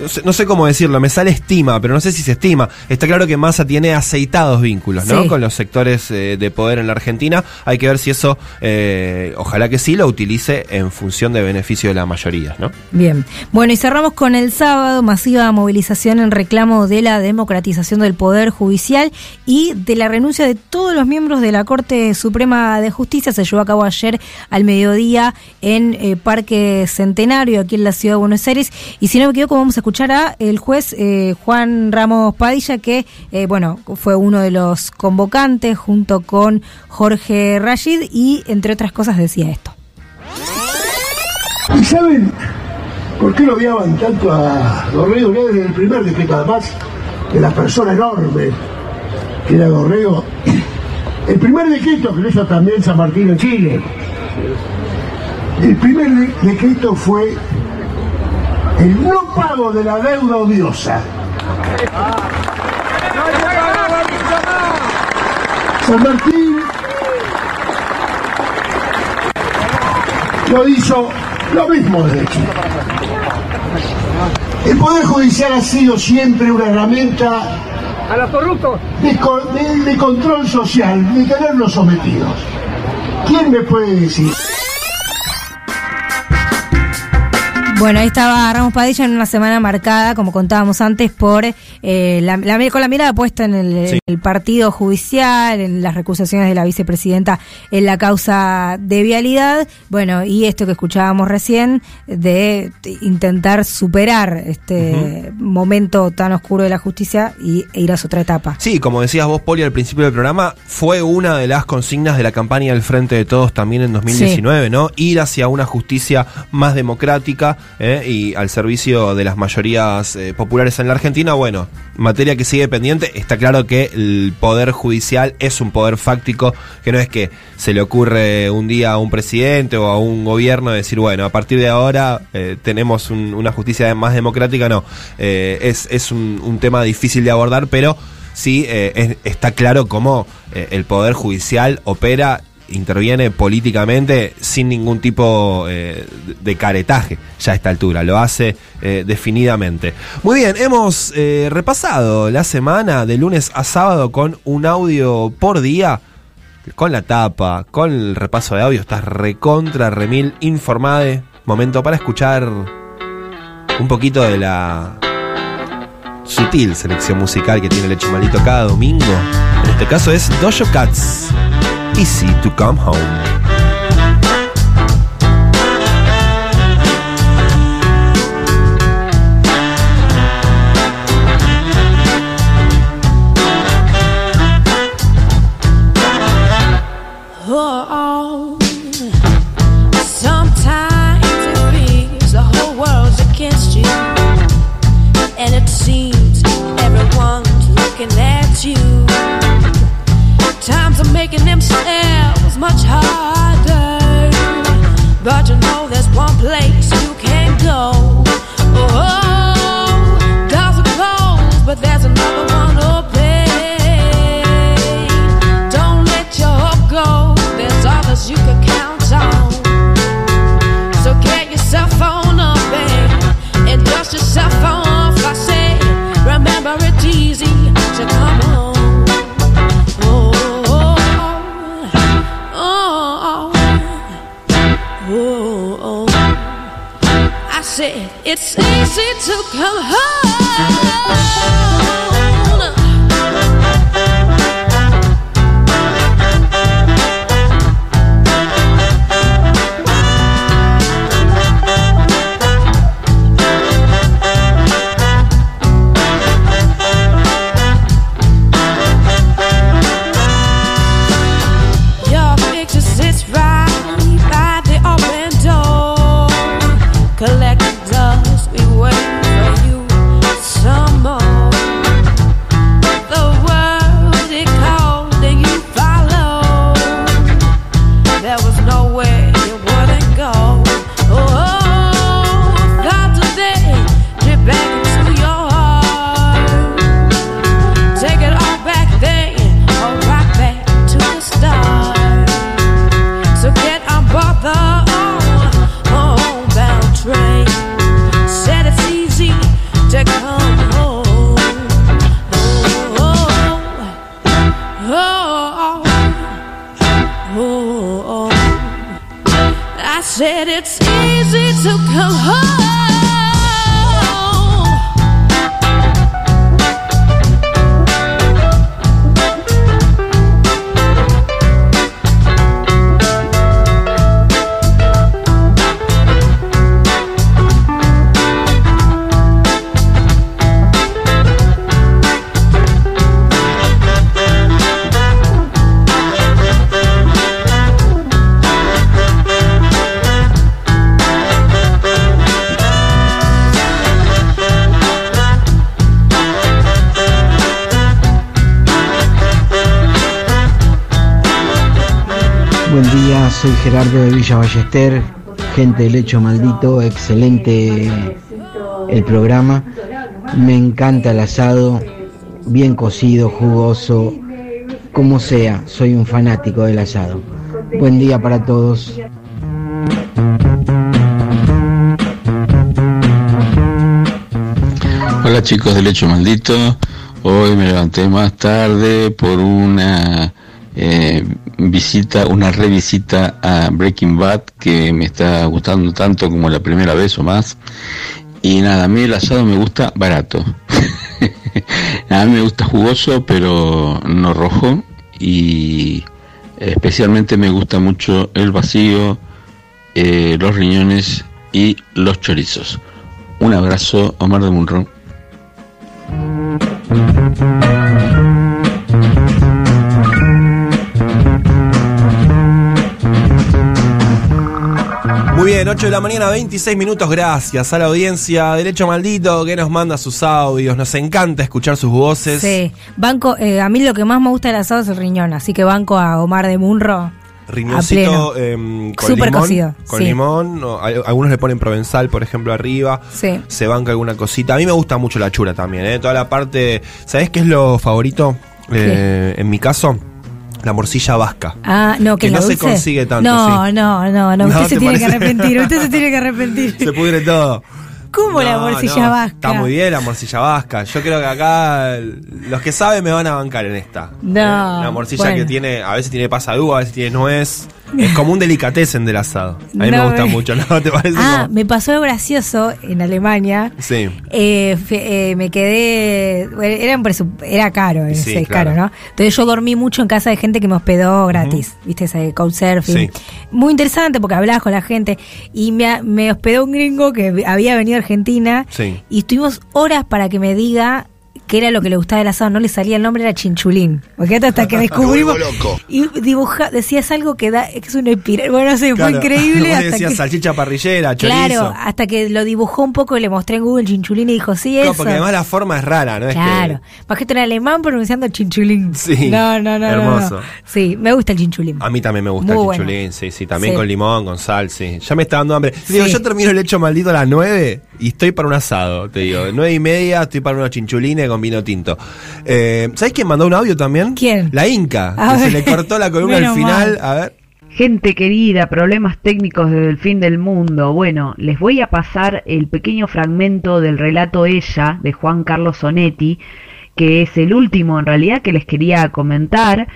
no sé, no sé cómo decirlo, me sale estima, pero no sé si se estima. Está claro que Massa tiene aceitados vínculos, ¿no? Sí. Con los sectores eh, de poder en la Argentina. Hay que ver si eso, eh, ojalá que sí, lo utilice en función de beneficio de la mayoría, ¿no? Bien. Bueno, y cerramos con el sábado, masiva movilización en reclamo de la democratización del Poder Judicial y de la renuncia de todos los miembros de la Corte Suprema de Justicia. Se llevó a cabo ayer al mediodía en eh, Parque Centenario, aquí en la ciudad de Buenos Aires. Y si no me equivoco, vamos a escuchar a el juez eh, Juan Ramos Padilla, que, eh, bueno, fue uno de los convocantes junto con Jorge Rashid y, entre otras cosas, decía esto. ¿Y saben por qué lo odiaban tanto a Dorrego? Desde el primer decreto, además de la persona enorme que era Dorrego. El primer decreto que lo hizo también San Martín en Chile. El primer de- decreto fue el no pago de la deuda odiosa. San Martín lo hizo lo mismo desde Chile. El Poder Judicial ha sido siempre una herramienta de, de- de control social, de tenerlos sometidos. ¿Quién me puede decir? Bueno, ahí estaba Ramos Padilla en una semana marcada, como contábamos antes, por eh, la, la- con la mirada puesta en el, Sí. el partido judicial, en las recusaciones de la vicepresidenta en la causa de vialidad. Bueno, y esto que escuchábamos recién, de, intentar superar este momento tan oscuro de la justicia y, e ir a su otra etapa. Sí, como decías vos, Poli, al principio del programa, fue una de las consignas de la campaña del Frente de Todos también en 2019, ¿no? Ir hacia una justicia más democrática ¿eh? y al servicio de las mayorías eh, populares en la Argentina. Bueno, materia que sigue pendiente, está claro que el poder judicial es un poder fáctico, que no es que se le ocurre un día a un presidente o a un gobierno decir, bueno, a partir de ahora eh, tenemos un- una justicia más democrática, no. Eh, es es un, tema difícil de abordar, pero sí eh, es- está claro cómo el Poder Judicial opera, interviene políticamente sin ningún tipo eh, de caretaje ya a esta altura, lo hace eh, definidamente. Muy bien, hemos eh, repasado la semana de lunes a sábado con un audio por día. Con la tapa, con el repaso de audio, estás recontra, remil informade Momento para escuchar un poquito de la sutil selección musical que tiene el hecho maldito cada domingo. En este caso es Dojo Cats. Easy to come home. Gente del hecho maldito, excelente el programa, me encanta el asado, bien cocido, jugoso, como sea, soy un fanático del asado. Buen día para todos. Hola chicos del Hecho Maldito, hoy me levanté más tarde por una eh, visita, una revisita a Breaking Bad que me está gustando tanto como la primera vez o más. Y nada, a mí el asado me gusta barato. (laughs) a mí me gusta jugoso pero no rojo y especialmente me gusta mucho el vacío, eh, los riñones y los chorizos. Un abrazo, Omar de Munro. Bien, 8 de la mañana, 26 minutos. Gracias a la audiencia Derecho Maldito que nos manda sus audios. Nos encanta escuchar sus voces. Sí, banco, eh, a mí lo que más me gusta del asado es el riñón, así que banco a Omar de Munro. Riñoncito em, con Súper limón. cocido, Con sí. limón. o algunos le ponen provenzal, por ejemplo, arriba. Sí. Se banca alguna cosita. A mí me gusta mucho la chura también, ¿eh? Toda la parte. ¿Sabés qué es lo favorito? Eh, en mi caso, la morcilla vasca. Ah, no, que, Que no se consigue tanto, No, sí. no, no, no, No, usted se ¿te tiene que arrepentir, usted se tiene que arrepentir. (laughs) Se pudre todo. ¿Cómo la morcilla no, vasca? Está muy bien la morcilla vasca. Yo creo que acá los que saben me van a bancar en esta. No, La morcilla bueno. que tiene, a veces tiene pasadú, a veces tiene nuez. Es como un delicatessen del asado. A mí me No, gusta me- mucho, (laughs) ¿no? ¿Te parece? Ah, como- me pasó algo gracioso en Alemania. Sí. Eh, eh, me quedé. Era, un presu- era caro, es, Sí, claro. caro, ¿no? Entonces yo dormí mucho en casa de gente que me hospedó gratis, ¿viste? Ese couchsurfing. Sí. Muy interesante porque hablabas con la gente. Y me, me hospedó un gringo que había venido a Argentina. Sí. Y estuvimos horas para que me diga qué era lo que le gustaba del asado. No le salía el nombre, era chinchulín. Porque hasta que (laughs) descubrimos. Loco. Y dibuja, decías algo que da, que es una espiral. Bueno, no sé, Claro. fue increíble. (laughs) Vos hasta decías que, salchicha parrillera, chorizo. Claro, hasta que lo dibujó un poco y le mostré en Google chinchulín y dijo, sí, Claro, eso. porque además la forma es rara, ¿no? Es que- Claro. Un alemán pronunciando chinchulín. Sí, No, no, no. no, no. hermoso. Sí, me gusta el chinchulín. A mí también me gusta Muy el bueno. chinchulín, sí, sí, también Sí. con limón, con sal, sí. Ya me está dando hambre. Digo, yo termino el hecho maldito a las 9 y estoy para un asado, te digo. Nueve y media estoy para unos chinchulines con vino tinto. Eh, ¿Sabes quién mandó un audio también? ¿Quién? La Inca. A que se le cortó la columna al final. mal. A ver. Gente querida, problemas técnicos desde el fin del mundo. Bueno, les voy a pasar el pequeño fragmento del relato Ella de Juan Carlos Sonetti, que es el último en realidad que les quería comentar,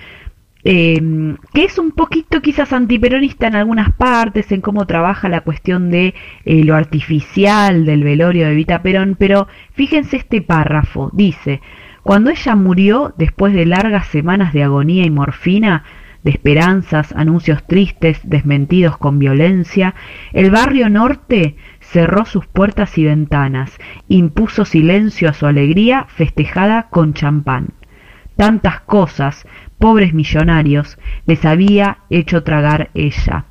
eh, que es un poquito quizás antiperonista en algunas partes, en cómo trabaja la cuestión de eh, lo artificial del velorio de Evita Perón, pero fíjense este párrafo, dice, cuando ella murió después de largas semanas de agonía y morfina, de esperanzas, anuncios tristes, desmentidos con violencia, el barrio norte cerró sus puertas y ventanas, impuso silencio a su alegría festejada con champán. Tantas cosas, pobres millonarios, les había hecho tragar ella.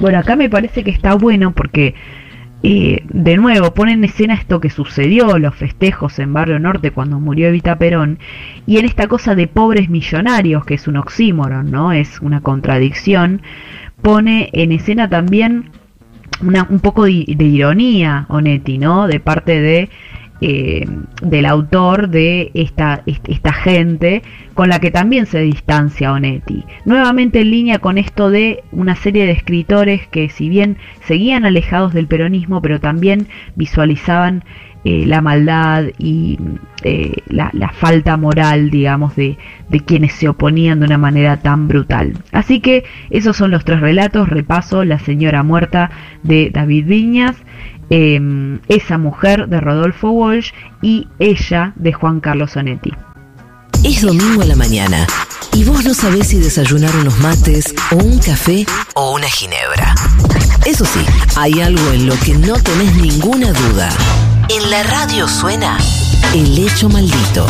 Bueno, acá me parece que está bueno porque, eh, de nuevo, pone en escena esto que sucedió, los festejos en Barrio Norte cuando murió Evita Perón, y en esta cosa de pobres millonarios, que es un oxímoron, ¿no? Es una contradicción, pone en escena también un poco de, de ironía, Onetti, ¿no? De parte de eh, del autor de esta, est- esta gente con la que también se distancia Onetti. Nuevamente en línea con esto de una serie de escritores que si bien seguían alejados del peronismo, pero también visualizaban eh, la maldad y eh, la, falta moral, digamos, de, quienes se oponían de una manera tan brutal. Así que esos son los tres relatos. Repaso La señora muerta de David Viñas, eh, Esa mujer de Rodolfo Walsh y Ella de Juan Carlos Sonetti. Es domingo a la mañana y vos no sabés si desayunar unos mates o un café o una ginebra. Eso sí, hay algo en lo que no tenés ninguna duda. En la radio suena El hecho maldito.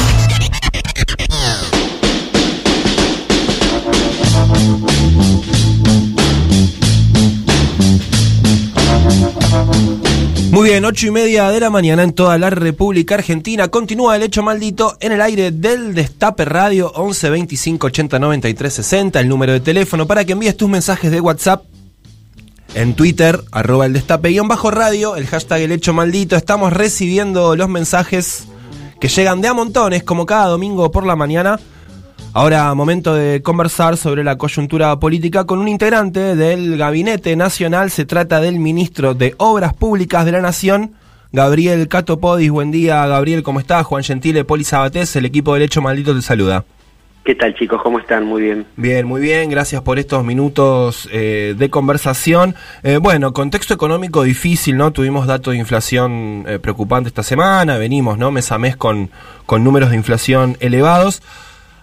Muy bien, ocho y media de la mañana en toda la República Argentina. Continúa el hecho maldito en el aire del Destape Radio 11 25 80 93 60, el número de teléfono para que envíes tus mensajes de WhatsApp. En Twitter, arroba el destape guion bajo radio, el hashtag el hecho maldito. Estamos recibiendo los mensajes que llegan de a montones, como cada domingo por la mañana. Ahora, momento de conversar sobre la coyuntura política con un integrante del Gabinete Nacional. Se trata del ministro de Obras Públicas de la Nación, Gabriel Cato Podis. Buen día, Gabriel, ¿cómo estás? Juan Gentile, Poli Sabatés, el equipo del Hecho Maldito te saluda. ¿Qué tal chicos? ¿Cómo están? Muy bien. Bien, muy bien, gracias por estos minutos eh, de conversación. Eh, bueno, contexto económico difícil, ¿no? Tuvimos datos de inflación eh, preocupante esta semana, venimos, ¿no? Mes a mes con, con números de inflación elevados.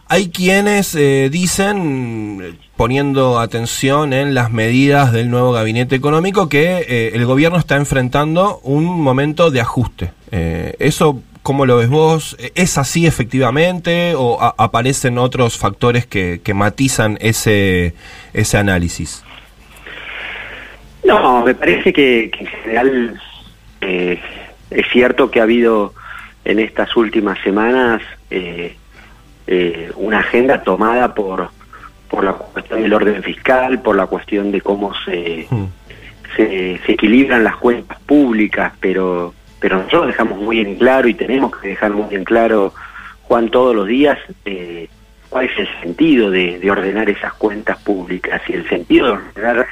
Hay quienes eh, dicen, poniendo atención en las medidas del nuevo gabinete económico, que el gobierno está enfrentando un momento de ajuste. ¿Eso cómo lo ves vos? ¿Es así efectivamente o aparecen otros factores que, que matizan ese, ese análisis? No, me parece que, que en general eh, es cierto que ha habido en estas últimas semanas eh, eh, una agenda tomada por, por la cuestión del orden fiscal, por la cuestión de cómo se, se, se equilibran las cuentas públicas, pero, pero nosotros dejamos muy en claro y tenemos que dejar muy en claro, Juan, todos los días, eh, cuál es el sentido de, de ordenar esas cuentas públicas. Y el sentido de ordenar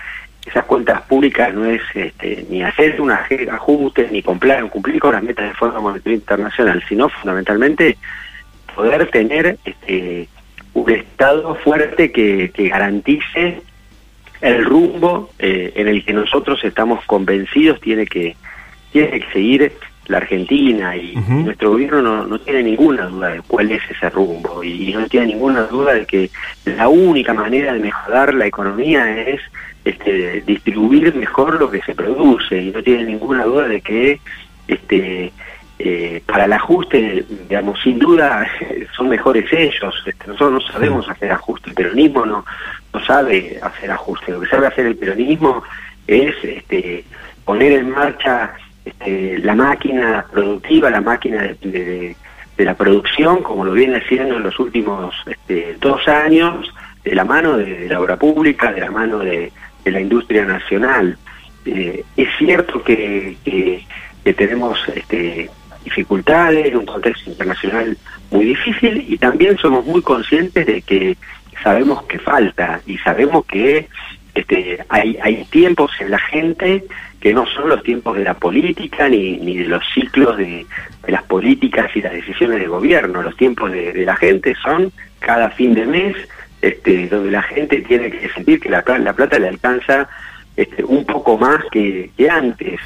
esas cuentas públicas no es este, ni hacer un ajuste, ni cumplir, cumplir con las metas del Fondo Monetario Internacional, sino fundamentalmente poder tener este, un Estado fuerte que, que garantice el rumbo eh, en el que nosotros estamos convencidos tiene que tiene que seguir la Argentina y nuestro gobierno no, no tiene ninguna duda de cuál es ese rumbo y no tiene ninguna duda de que la única manera de mejorar la economía es este, distribuir mejor lo que se produce y no tiene ninguna duda de que este eh, para el ajuste, digamos, sin duda (laughs) son mejores ellos. Este, nosotros no sabemos hacer ajuste, el peronismo no, no sabe hacer ajuste. Lo que sabe hacer el peronismo es este, poner en marcha este, la máquina productiva, la máquina de, la producción, como lo viene haciendo en los últimos este, dos años, de la mano de, la obra pública, de la mano de, la industria nacional. Eh, es cierto que tenemos este, dificultades, un contexto internacional muy difícil y también somos muy conscientes de que sabemos que falta y sabemos que este, hay, hay tiempos en la gente que no son los tiempos de la política ni, ni de los ciclos de, de las políticas y las decisiones de gobierno. Los tiempos de, de la gente son cada fin de mes, este, donde la gente tiene que sentir que la, la plata le alcanza este, un poco más que, que antes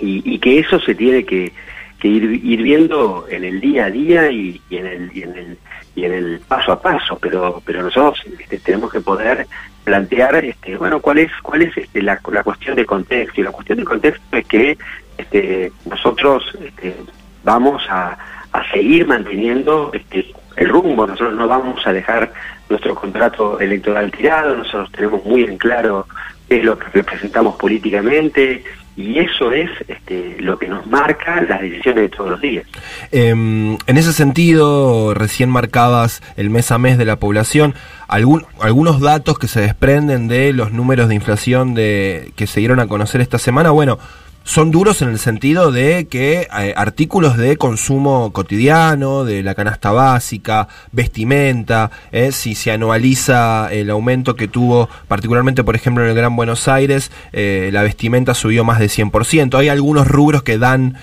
y, y que eso se tiene que, que ir, ir viendo en el día a día y, y en el, y en el y en el paso a paso pero pero nosotros este, tenemos que poder plantear este bueno cuál es cuál es este, la, cuestión de contexto. Y la cuestión de contexto es que este, nosotros este, vamos a, a seguir manteniendo este, el rumbo. Nosotros no vamos a dejar nuestro contrato electoral tirado. Nosotros tenemos muy en claro es lo que representamos políticamente y eso es este, lo que nos marca las decisiones de todos los días. Em, en ese sentido, recién marcabas el mes a mes de la población. Algún, algunos datos que se desprenden de los números de inflación de, que se dieron a conocer esta semana, bueno, son duros en el sentido de que eh, artículos de consumo cotidiano, de la canasta básica, vestimenta, eh, si se anualiza el aumento que tuvo, particularmente por ejemplo en el Gran Buenos Aires, eh, la vestimenta subió más de 100%. Hay algunos rubros que dan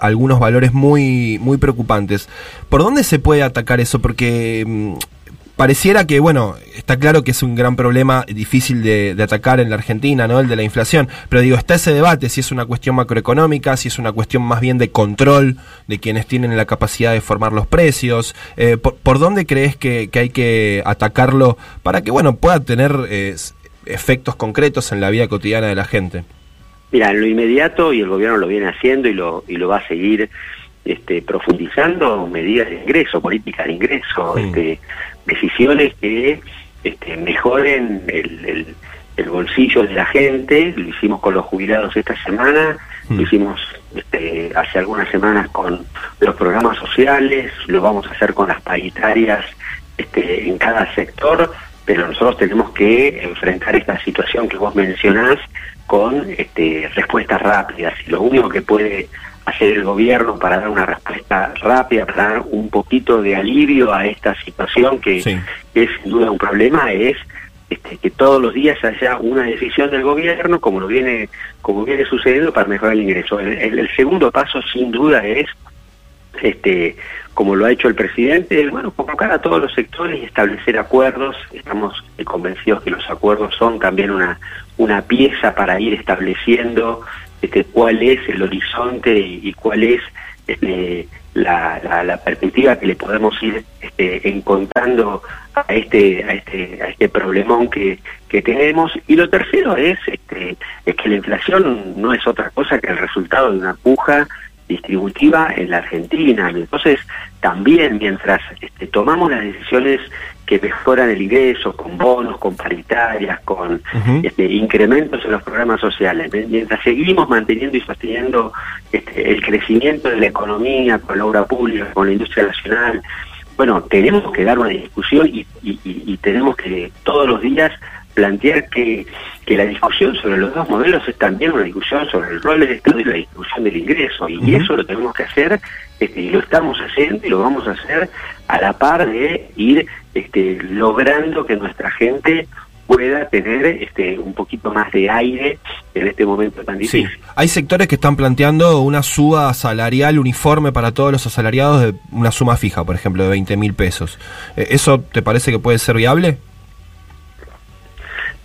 algunos valores muy, muy preocupantes. ¿Por dónde se puede atacar eso? Porque mm, pareciera que, bueno, está claro que es un gran problema difícil de, de atacar en la Argentina, ¿no? El de la inflación. Pero digo, está ese debate si es una cuestión macroeconómica, si es una cuestión más bien de control de quienes tienen la capacidad de formar los precios. Eh, por, por dónde crees que, que hay que atacarlo para que, bueno, pueda tener eh, efectos concretos en la vida cotidiana de la gente? Mira, en lo inmediato, y el gobierno lo viene haciendo y lo, y lo va a seguir este, profundizando, medidas de ingreso, políticas de ingreso, este, decisiones que este, mejoren el, el- el bolsillo de la gente. Lo hicimos con los jubilados esta semana, lo hicimos este, hace algunas semanas con los programas sociales, lo vamos a hacer con las paritarias este, en cada sector, pero nosotros tenemos que enfrentar esta situación que vos mencionás con este, respuestas rápidas. Y lo único que puede hacer el gobierno para dar una respuesta rápida, para dar un poquito de alivio a esta situación que, que es sin duda un problema, es este, que todos los días haya una decisión del gobierno, como lo viene, como viene sucediendo, para mejorar el ingreso. El, el- el segundo paso, sin duda, es este, como lo ha hecho el presidente, bueno, convocar a todos los sectores y establecer acuerdos. Estamos convencidos que los acuerdos son también una, una pieza para ir estableciendo este, cuál es el horizonte y, cuál es este, la, la- la perspectiva que le podemos ir este, encontrando a este, a este, a este problemón que, que tenemos. Y lo tercero es, este, es que la inflación no es otra cosa que el resultado de una puja distributiva en la Argentina. Entonces, también mientras este, tomamos las decisiones que mejoran el ingreso, con bonos, con paritarias, con este, incrementos en los programas sociales, mientras seguimos manteniendo y sosteniendo este, el crecimiento de la economía, con la obra pública, con la industria nacional, bueno, tenemos que dar una discusión y, y- y- y tenemos que todos los días plantear que, que la discusión sobre los dos modelos es también una discusión sobre el rol del Estado y la distribución del ingreso. Y eso lo tenemos que hacer, este, y lo estamos haciendo y lo vamos a hacer a la par de ir este, logrando que nuestra gente pueda tener este, un poquito más de aire en este momento tan Sí, difícil. hay sectores que están planteando una suba salarial uniforme para todos los asalariados de una suma fija, por ejemplo, de 20 mil pesos. Eh, ¿Eso te parece que puede ser viable?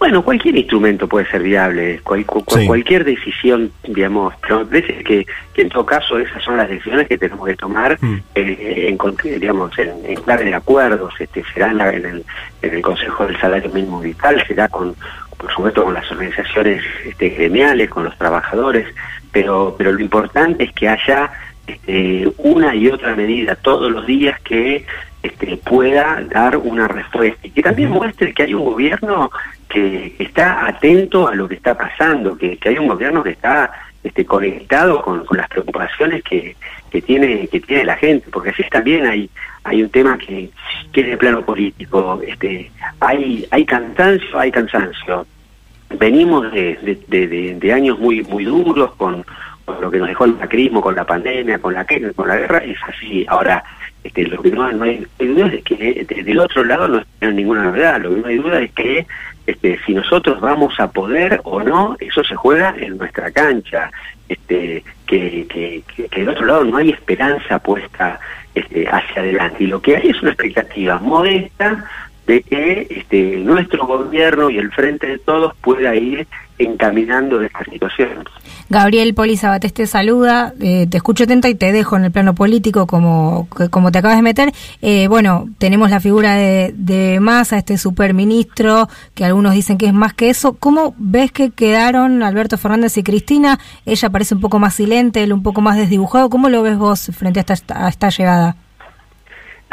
Bueno, cualquier instrumento puede ser viable, cual- cu- cu- Sí. cualquier decisión, digamos, pero parece que, que en todo caso esas son las decisiones que tenemos que tomar Mm. eh, en, digamos, en, en clave de acuerdos, este, será en, la- en el, en el Consejo del Salario Mínimo Vital, será con, por supuesto, con las organizaciones este, gremiales, con los trabajadores, pero, pero lo importante es que haya este, una y otra medida todos los días que este, pueda dar una respuesta y que también muestre que hay un gobierno que está atento a lo que está pasando, que, que hay un gobierno que está este, conectado con, con las preocupaciones que, que tiene que tiene la gente, porque así también hay hay un tema que, que es de plano político, este, hay hay cansancio, hay cansancio. Venimos de, de, de- de- de años muy muy duros con, con lo que nos dejó el macrismo, con la pandemia, con la con la guerra, es así. Ahora, este, lo que no, no hay, duda es que de- del otro lado no hay ninguna novedad. Lo que no hay duda es que este, si nosotros vamos a poder o no, eso se juega en nuestra cancha. Este, que, que, que- que del otro lado no hay esperanza puesta este, hacia adelante. Y lo que hay es una expectativa modesta de que este, nuestro gobierno y el frente de todos pueda ir encaminando esta situación. Gabriel Poli Sabatés te saluda, eh, te escucho atenta y te dejo en el plano político como, como te acabas de meter. Eh, bueno, tenemos la figura de, de Massa, este superministro, que algunos dicen que es más que eso. ¿Cómo ves que quedaron Alberto Fernández y Cristina? Ella parece un poco más silente, él un poco más desdibujado. ¿Cómo lo ves vos frente a esta, a esta llegada?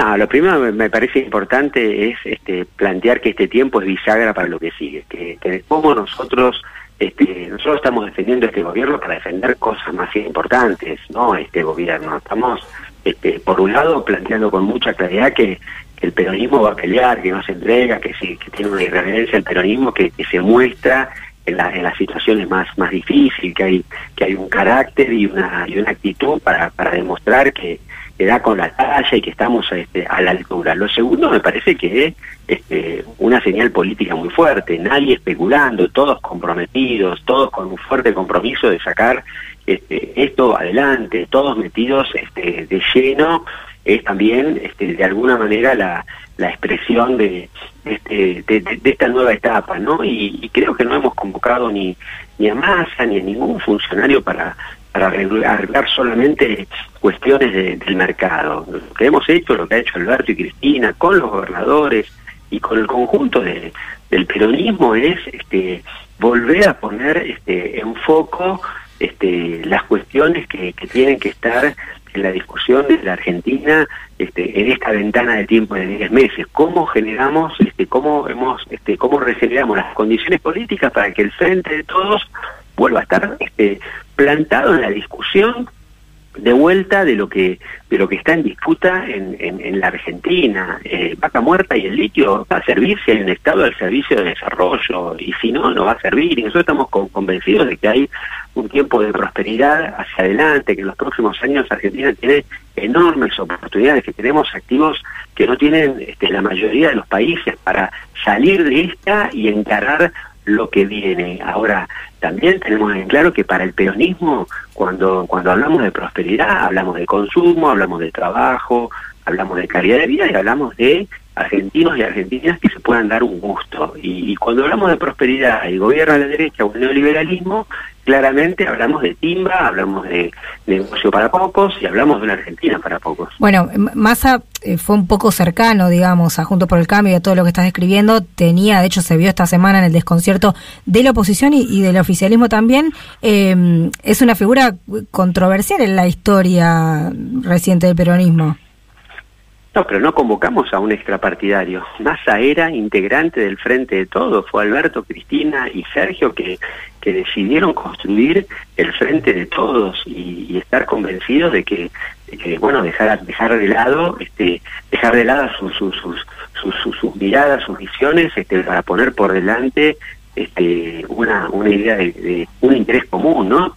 No, lo primero me- parece importante es este, plantear que este tiempo es bisagra para lo que sigue, que, que cómo nosotros este, nosotros estamos defendiendo este gobierno para defender cosas más importantes, no este gobierno. Estamos, este, por un lado, planteando con mucha claridad que, el peronismo va a pelear, que no se entrega, que, sí, que tiene una irreverencia el peronismo que, que se muestra en, la- en las situaciones más más difíciles, que hay que hay un carácter y una y una actitud para, para demostrar que, que da con la talla y que estamos este, a la altura. Lo segundo me parece que es este, una señal política muy fuerte, nadie especulando, todos comprometidos, todos con un fuerte compromiso de sacar este, esto adelante, todos metidos este, de lleno, es también este, de alguna manera la, expresión de, este, de esta nueva etapa, ¿no? Y, y creo que no hemos convocado ni, ni a Massa ni a ningún funcionario para, para arreglar solamente cuestiones de- del mercado. Lo que hemos hecho, lo que ha hecho Alberto y Cristina con los gobernadores y con el conjunto de- del peronismo es este, volver a poner este, en foco este, las cuestiones que, que tienen que estar en la discusión de la Argentina este, en esta ventana de tiempo de 10 meses. ¿Cómo generamos, este, cómo hemos, este, cómo regeneramos las condiciones políticas para que el frente de todos vuelva a estar este, plantado en la discusión de vuelta de lo que de lo que está en disputa en, en, en la Argentina. Eh, vaca muerta y el litio va a servir si hay un Estado al servicio de desarrollo y si no, no va a servir. Y nosotros estamos con- convencidos de que hay un tiempo de prosperidad hacia adelante, que en los próximos años Argentina tiene enormes oportunidades, que tenemos activos que no tienen este, la mayoría de los países para salir de esta y encarar lo que viene. Ahora, también tenemos en claro que para el peronismo, cuando, cuando hablamos de prosperidad, hablamos de consumo, hablamos de trabajo, hablamos de calidad de vida y hablamos de argentinos y argentinas que se puedan dar un gusto. Y, y cuando hablamos de prosperidad y gobierno a la derecha o neoliberalismo, claramente hablamos de timba, hablamos de negocio para pocos y hablamos de una Argentina para pocos. Bueno, Massa eh, fue un poco cercano, digamos, a Juntos por el Cambio y a todo lo que estás describiendo. Tenía, de hecho, se vio esta semana en el desconcierto de la oposición y, y del oficialismo también. Eh, es una figura controversial en la historia reciente del peronismo. No, pero no convocamos a un extrapartidario. Massa era integrante del Frente de Todos. Fue Alberto, Cristina y Sergio que, que decidieron construir el Frente de Todos y, estar convencidos de que, bueno, dejar, dejar de lado, este, dejar de lado sus, sus, sus, sus, miradas, sus visiones, este, para poner por delante este, una, una idea de, de un interés común, ¿no?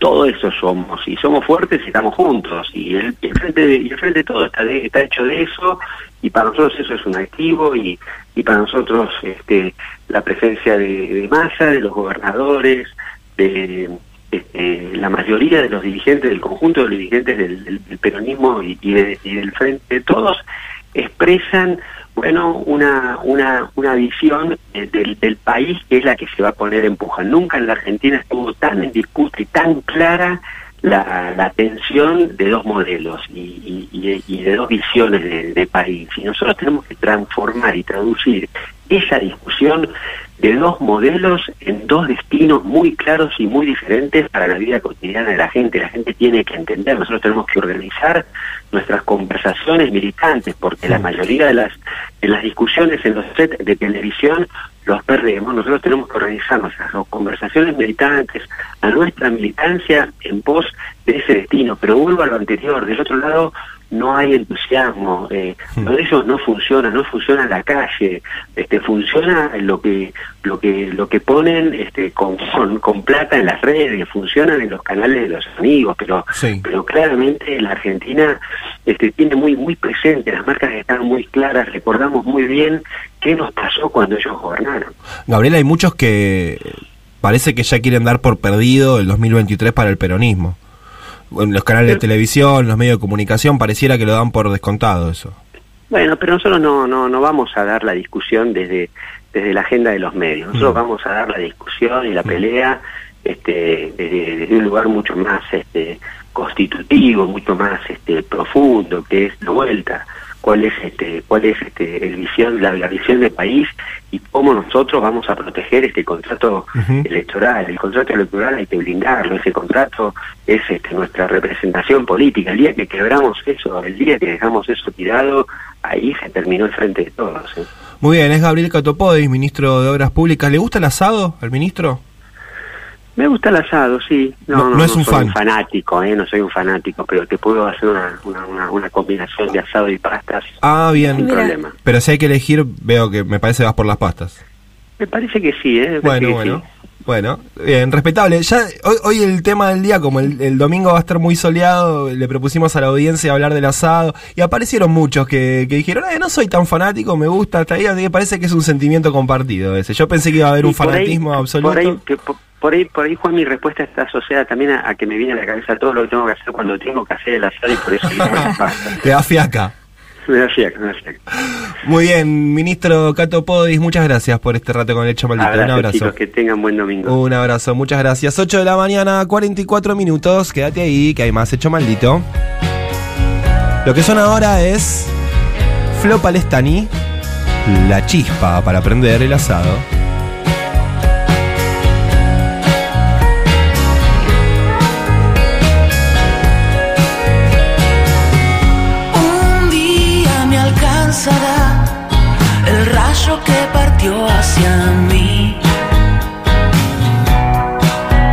Todo eso somos y somos fuertes y estamos juntos y el, el frente de, el frente de todo está de- está hecho de eso y para nosotros eso es un activo y, y para nosotros este la presencia de, de masa de los gobernadores de este, la mayoría de los dirigentes del conjunto de los dirigentes del, peronismo y, y del frente de todos expresan bueno, una, una, una visión eh, del, del país que es la que se va a poner en. Nunca en la Argentina estuvo tan en disputa y tan clara la, la tensión de dos modelos y, y- y- de dos visiones de, de país. Y nosotros tenemos que transformar y traducir esa discusión de dos modelos en dos destinos muy claros y muy diferentes para la vida cotidiana de la gente. La gente tiene que entender, nosotros tenemos que organizar nuestras conversaciones militantes, porque la mayoría de las, de las discusiones en los sets de televisión los perdemos. Nosotros tenemos que organizar nuestras conversaciones militantes, a nuestra militancia en pos de ese destino. Pero vuelvo a lo anterior, del otro lado no hay entusiasmo, eh, lo de ellos no funciona, no funciona la calle, este, funciona lo que lo que lo que ponen este, con, con, con plata en las redes, funcionan en los canales de los amigos, pero pero claramente la Argentina este, tiene muy muy presente, las marcas están muy claras, recordamos muy bien qué nos pasó cuando ellos gobernaron. Gabriela, hay muchos que parece que ya quieren dar por perdido el 2023 para el peronismo. En los canales de televisión, los medios de comunicación, pareciera que lo dan por descontado eso. Bueno, pero nosotros no, no, no vamos a dar la discusión desde, desde la agenda de los medios. Nosotros Mm. vamos a dar la discusión y la pelea este, desde, desde un lugar mucho más este, constitutivo, mucho más este, profundo, que es la vuelta. ¿Cuál es este, cuál es este, el visión, la, la visión del país y cómo nosotros vamos a proteger este contrato electoral? El contrato electoral hay que blindarlo. Ese contrato es este, nuestra representación política. El día que quebramos eso, el día que dejamos eso tirado, ahí se terminó el frente de todos. ¿eh? Muy bien, es Gabriel Catopodis, ministro de Obras Públicas. ¿Le gusta el asado al ministro? Me gusta el asado, sí. No, No- no, no es un soy fan. un fanático, ¿eh? no soy un fanático, pero te puedo hacer una, una, una, una combinación de asado y pastas Ah, bien. sin problema. Pero si hay que elegir, veo que me parece que vas por las pastas. Me parece que sí, ¿eh? Me Bueno, que bueno. sí. Bueno, bien, respetable. Ya hoy, hoy el tema del día, como el, el domingo va a estar muy soleado, le propusimos a la audiencia hablar del asado y aparecieron muchos que, que dijeron, eh, no soy tan fanático, me gusta hasta ahí, así que parece que es un sentimiento compartido ese. Yo pensé que iba a haber un Y ahí- fanatismo absoluto. Por ahí, que por, por ahí, por ahí, Juan, mi respuesta está asociada también a, a que me viene a la cabeza todo lo que tengo que hacer cuando tengo que hacer el asado y por eso. (laughs) Te da fiaca. me da fiaca, me da fiaca. Muy bien, ministro Cato Podis, muchas gracias por este rato con el hecho maldito. Abrazo, un abrazo. chicos, que tengan buen domingo. Un abrazo, muchas gracias. 8 de la mañana, 44 minutos. Quédate ahí, que hay más hecho maldito. Lo que son ahora es Flo Palestani, la chispa para prender el asado. Hacia mí.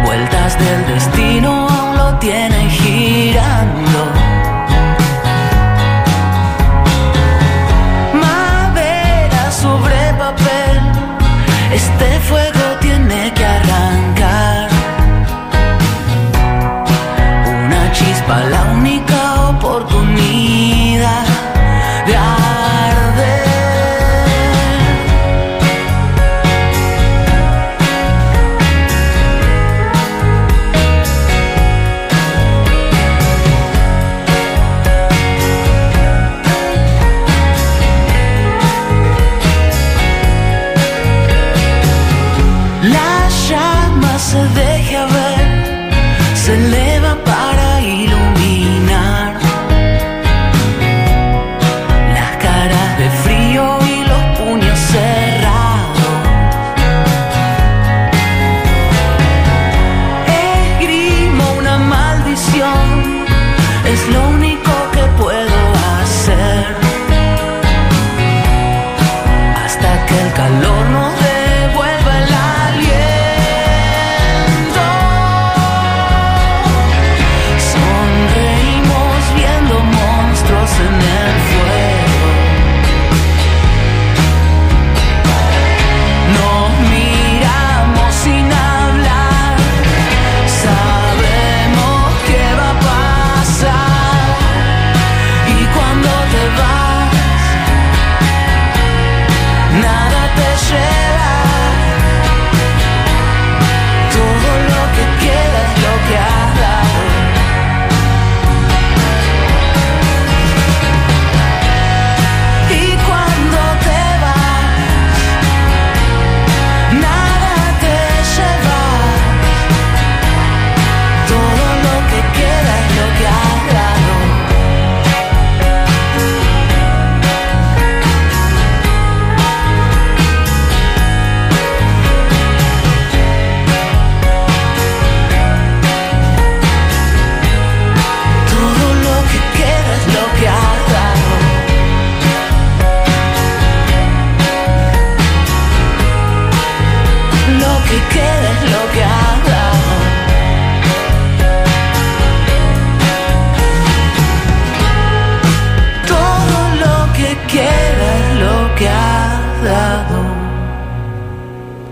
Vueltas del destino aún lo tienen girando. Madera sobre papel, este fuego tiene que arrancar. Una chispa, la única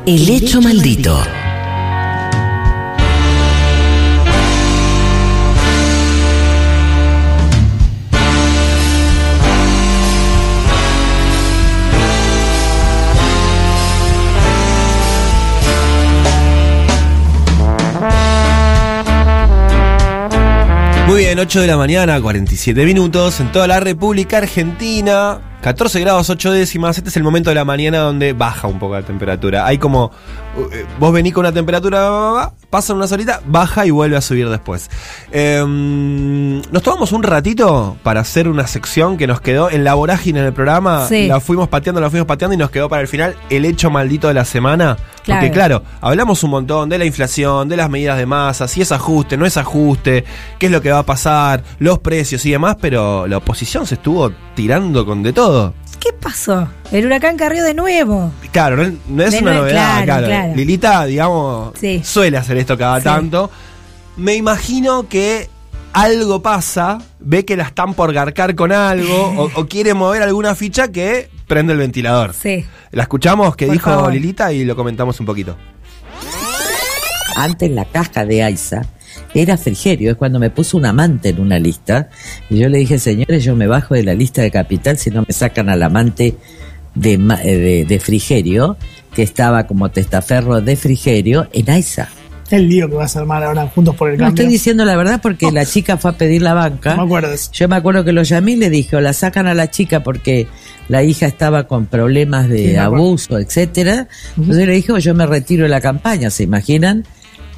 El hecho maldito. Muy bien, 8 de la mañana, 47 minutos, en toda la República Argentina, 14 grados 8 décimas, este es el momento de la mañana donde baja un poco la temperatura. Hay como, eh, vos venís con una temperatura, pasa unas horitas, baja y vuelve a subir después. Em, nos tomamos un ratito para hacer una sección que nos quedó en la vorágine en el programa, Sí. la fuimos pateando, la fuimos pateando y nos quedó para el final el hecho maldito de la semana. Porque claro, hablamos un montón de la inflación, de las medidas de masa, si es ajuste, no es ajuste, qué es lo que va a pasar, los precios y demás, pero la oposición se estuvo tirando con de todo. ¿Qué pasó? El huracán Carrió de nuevo. Claro, no, no es De una novedad, claro, claro. claro. Lilita, digamos, Sí. suele hacer esto cada Sí. tanto. Me imagino que algo pasa, ve que la están por garcar con algo o, o quiere mover alguna ficha que prende el ventilador. Sí. La escuchamos que Por dijo favor. Lilita y lo comentamos un poquito. Antes la caja de Aiza era Frigerio, es cuando me puso un amante en una lista. Y yo le dije, señores, yo me bajo de la lista de capital si no me sacan al amante de, eh, de, de Frigerio, que estaba como testaferro de Frigerio en Aiza. El lío que vas a armar ahora juntos por el No cambio. estoy diciendo la verdad porque la chica fue a pedir la banca. Me acuerdo. Yo me acuerdo que lo llamé y le dije, o la sacan a la chica porque la hija estaba con problemas de Sí, abuso, etcétera. Entonces le dije, o yo me retiro de la campaña, ¿se imaginan?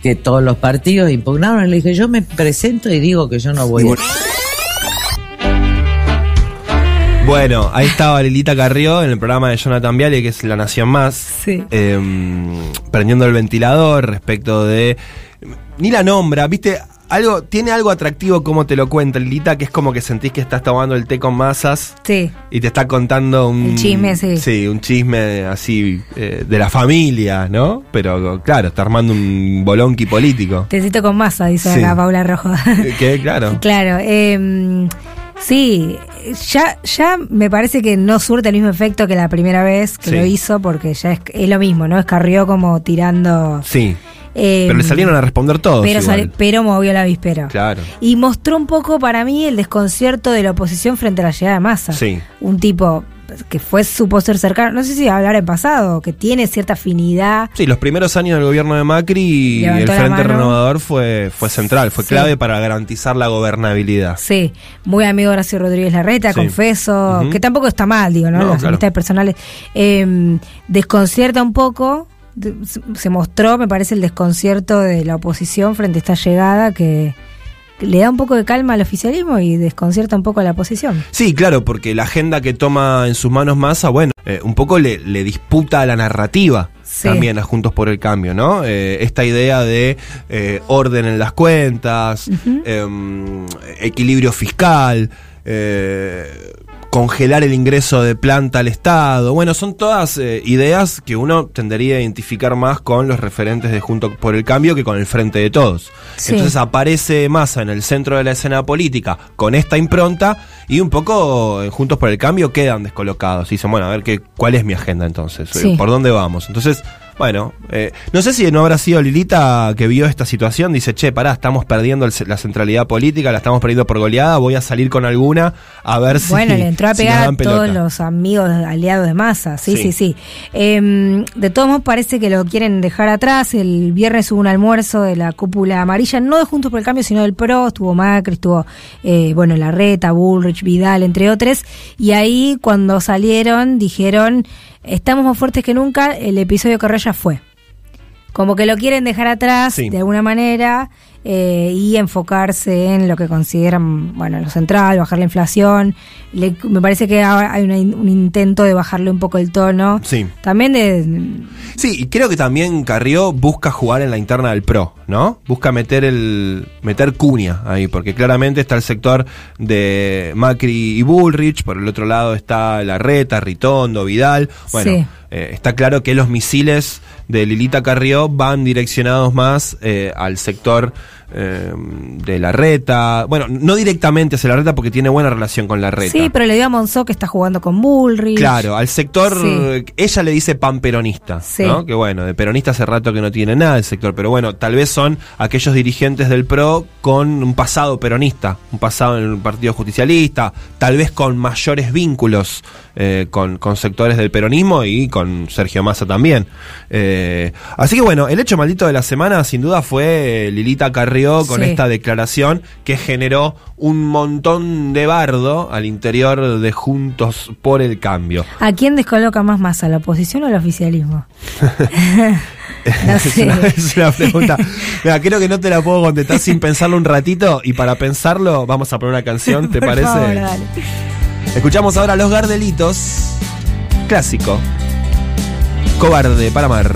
Que todos los partidos impugnaron. Le dije, yo me presento y digo que yo no voy a... Bueno, ahí estaba Lilita Carrió en el programa de Jonathan Viale, que es La Nación Más, Sí. em, prendiendo el ventilador respecto de... Ni la nombra, viste, algo tiene algo atractivo como te lo cuenta Lilita, que es como que sentís que estás tomando el té con masas Sí. y te está contando un... El chisme, sí. Sí, un chisme así eh, de la familia, ¿no? Pero claro, está armando un bolonqui político. Tecito con masa, dice Sí. acá Paula Rojo. que claro. (laughs) Claro, eh, sí, ya, ya me parece que no surte el mismo efecto que la primera vez que Sí. lo hizo, porque ya es, es lo mismo, ¿no? Escarrió como tirando. Sí. Eh, Pero le salieron a responder todos. pero, igual. sali- pero movió la víspera. Claro. Y mostró un poco para mí el desconcierto de la oposición frente a la llegada de Massa. Sí. Un tipo que fue supo ser cercano, no sé si hablar en pasado, que tiene cierta afinidad. Sí, los primeros años del gobierno de Macri, Levantó el Frente. Renovador fue, fue central, fue Sí. clave para garantizar la gobernabilidad. Sí, muy amigo de Horacio Rodríguez Larreta, Sí. confeso, que tampoco está mal, digo, ¿no? No, Las claro. amistades personales. Eh, desconcierta un poco, se- mostró, me parece, el desconcierto de la oposición frente a esta llegada que, le da un poco de calma al oficialismo y desconcierta un poco a la oposición. Sí, claro, porque la agenda que toma en sus manos Massa, bueno, eh, un poco le, le disputa la narrativa Sí. también a Juntos por el Cambio, ¿no? Eh, esta idea de eh, orden en las cuentas, em, equilibrio fiscal, eh, congelar el ingreso de planta al Estado. Bueno, son todas eh, ideas que uno tendería a identificar más con los referentes de Juntos por el Cambio que con el Frente de Todos. Sí. Entonces aparece Massa en el centro de la escena política con esta impronta y un poco en Juntos por el Cambio quedan descolocados. Y dicen, bueno, a ver qué, cuál es mi agenda entonces, Eh, Sí. por dónde vamos. Entonces, bueno, eh, no sé si no habrá sido Lilita que vio esta situación, dice, che, pará, estamos perdiendo el la centralidad política, la estamos perdiendo por goleada, voy a salir con alguna a ver si... Bueno, (laughs) le entró a si pegar a todos pelota. los amigos aliados de masa, sí, Sí. sí, sí. Em, de todos modos parece que lo quieren dejar atrás. El viernes hubo un almuerzo de la cúpula amarilla, no de Juntos por el Cambio, sino del PRO, estuvo Macri, estuvo, eh, bueno, Larreta, Bullrich, Vidal, entre otros. Y ahí cuando salieron dijeron, estamos más fuertes que nunca, el episodio Correa ya fue. Como que lo quieren dejar atrás Sí. de alguna manera eh, y enfocarse en lo que consideran, bueno, lo central, bajar la inflación. Le- me parece que ahora hay una un intento de bajarle un poco el tono. Sí. También de... Sí, y creo que también Carrió busca jugar en la interna del PRO, ¿no? Busca meter el meter cuña ahí, porque claramente está el sector de Macri y Bullrich, por el otro lado está Larreta, Ritondo, Vidal. Bueno, Sí. eh, está claro que los misiles de Lilita Carrió van direccionados más eh, al sector eh, de la reta. Bueno, no directamente hacia la reta porque tiene buena relación con la reta. Sí, pero le dio a Monzó que está jugando con Bullrich. Claro, al sector, Sí. ella le dice pan peronista, Sí. ¿no? Que bueno, de peronista hace rato que no tiene nada el sector, pero bueno, tal vez son aquellos dirigentes del PRO con un pasado peronista, un pasado en el Partido Justicialista, tal vez con mayores vínculos eh, con, con sectores del peronismo y con Sergio Massa también. Eh, así que bueno, el hecho maldito de la semana sin duda fue eh, Lilita Carrió con Sí. esta declaración que generó un montón de bardo al interior de Juntos por el Cambio. ¿A quién descoloca más masa, la oposición o el oficialismo? (laughs) No es, sé. una, es una pregunta. Mira, creo que no te la puedo contestar sin pensarlo un ratito. Y para pensarlo, vamos a poner una canción, (laughs) ¿te Por parece? favor, dale. Escuchamos ahora Los Gardelitos. Clásico. Cobarde para amar.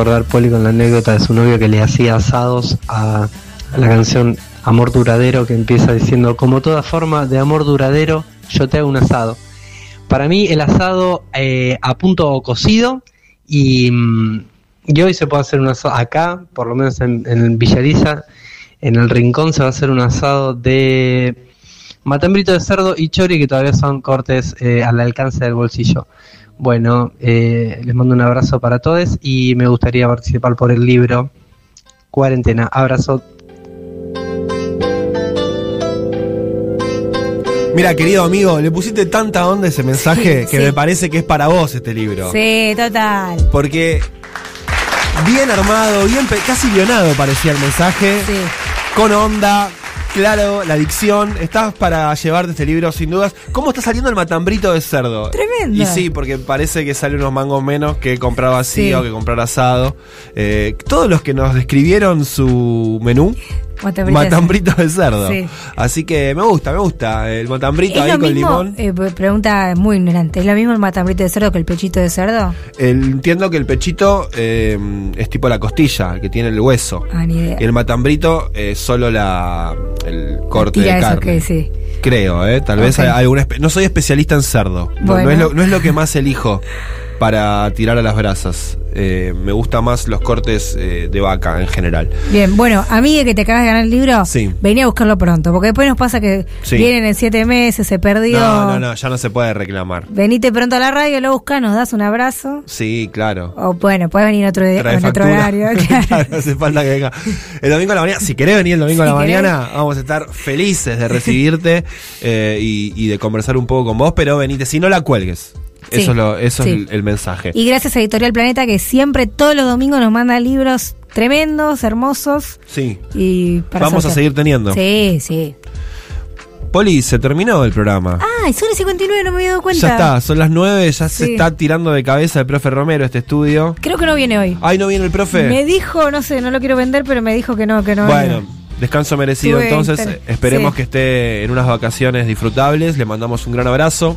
Acordar Poli con la anécdota de su novio que le hacía asados a, la canción Amor Duradero que empieza diciendo, como toda forma de amor duradero, yo te hago un asado. Para mí el asado eh, a punto cocido y, mm, hoy se puede hacer un asado acá, por lo menos en, en Villariza, en el rincón se va a hacer un asado de matambrito de cerdo y chori que todavía son cortes eh, al alcance del bolsillo. Bueno, eh, les mando un abrazo para todos y me gustaría participar por el libro Cuarentena. Abrazo. Mira, querido amigo, le pusiste tanta onda a ese mensaje Sí, (laughs) que sí. me parece que es para vos este libro. Sí, total. Porque bien armado, bien casi guionado parecía el mensaje. Sí. Con onda, claro, la dicción. Estás para llevarte este libro sin dudas. ¿Cómo está saliendo el matambrito de cerdo? Tremendo. Y sí, porque parece que sale unos mangos menos que comprar vacío, Sí. que comprar asado. Eh, todos los que nos describieron su menú. Matambrito de Matambrito de cerdo. (laughs) Sí. Así que me gusta, me gusta. El matambrito ¿Es ahí con mismo, limón. eh, pre- pregunta muy ignorante, ¿es lo mismo el matambrito de cerdo que el pechito de cerdo? El- entiendo que el pechito eh, es tipo la costilla, que tiene el hueso. Ah, ni idea. Y el matambrito es solo la, el corte Tira de eso carne. que sí. Creo, ¿eh? Tal vez hay alguna... No soy especialista en cerdo. No- es lo, no es lo que más (laughs) elijo para tirar a las brasas. Eh, me gustan más los cortes eh, de vaca en general. Bien, bueno, amiga que te acabas de ganar el libro, Sí. venía a buscarlo pronto, porque después nos pasa que Sí. vienen en siete meses, se perdió. No, no, no, ya no se puede reclamar. Venite pronto a la radio, lo buscas, nos das un abrazo. Sí, claro. O bueno, puedes venir otro, día- en otro horario. (laughs) claro. Claro, no hace falta que venga. El domingo a la mañana, si querés venir el domingo a la Si querés. mañana, vamos a estar felices de recibirte (laughs) eh, y, y de conversar un poco con vos, pero venite, si no la cuelgues. Sí, Eso, es, lo- eso sí. es el, mensaje. Y gracias a Editorial Planeta que siempre todos los domingos nos manda libros tremendos, hermosos Sí. y para Vamos a seguir teniendo. Sí, sí. Poli, se terminó el programa. Ay, son las 59, no me había dado cuenta. ya está, son las 9, ya se está tirando de cabeza el profe Romero este estudio. Creo que no viene hoy. Ay, no viene el profe. Me dijo, no sé, no lo quiero vender, pero me dijo que no, que no. Bueno, viene. descanso merecido Tuve entonces. Esperemos sí. que esté en unas vacaciones disfrutables. Le mandamos un gran abrazo.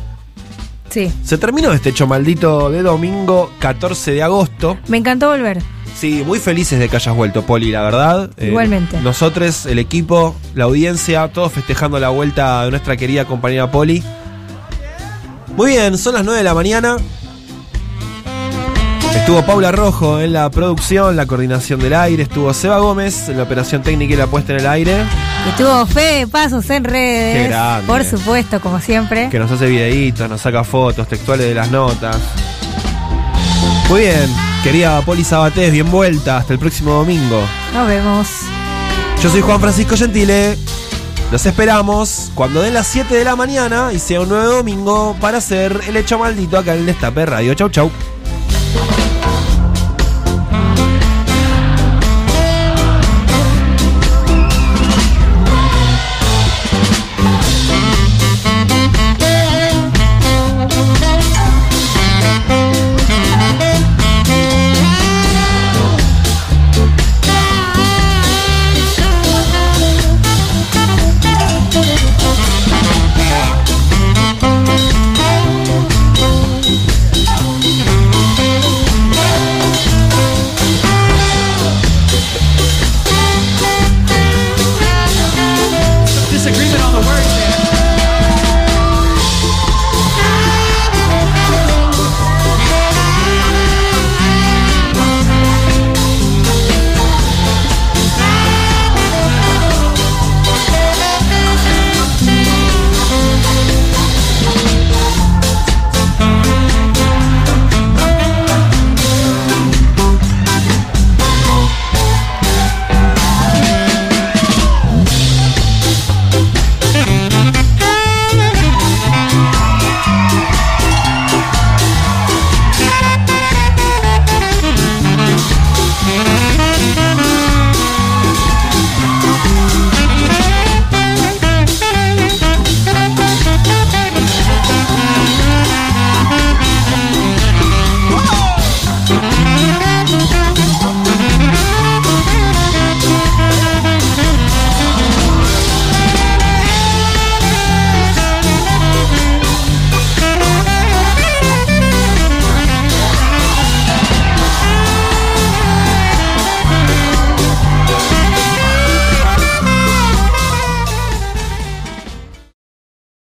Sí. Se terminó este hecho maldito de domingo 14 de agosto. Me encantó volver. Sí, muy felices de que hayas vuelto, Poli, la verdad. Eh, Igualmente. nosotros, el equipo, la audiencia, todos festejando la vuelta de nuestra querida compañera Poli. Muy bien, son las 9 de la mañana. Estuvo Paula Rojo en la producción, la coordinación del aire. Estuvo Seba Gómez en la operación técnica y la puesta en el aire. Estuvo Fede Pasos en redes. Qué grande. Por supuesto, como siempre. Que nos hace videitos, nos saca fotos textuales de las notas. Muy bien, querida Poli Sabatés, bien vuelta. Hasta el próximo domingo. Nos vemos. Yo soy Juan Francisco Gentile. Los esperamos cuando den las 7 de la mañana y sea un nuevo domingo para hacer el hecho maldito acá en el Destape Radio. Chau, chau.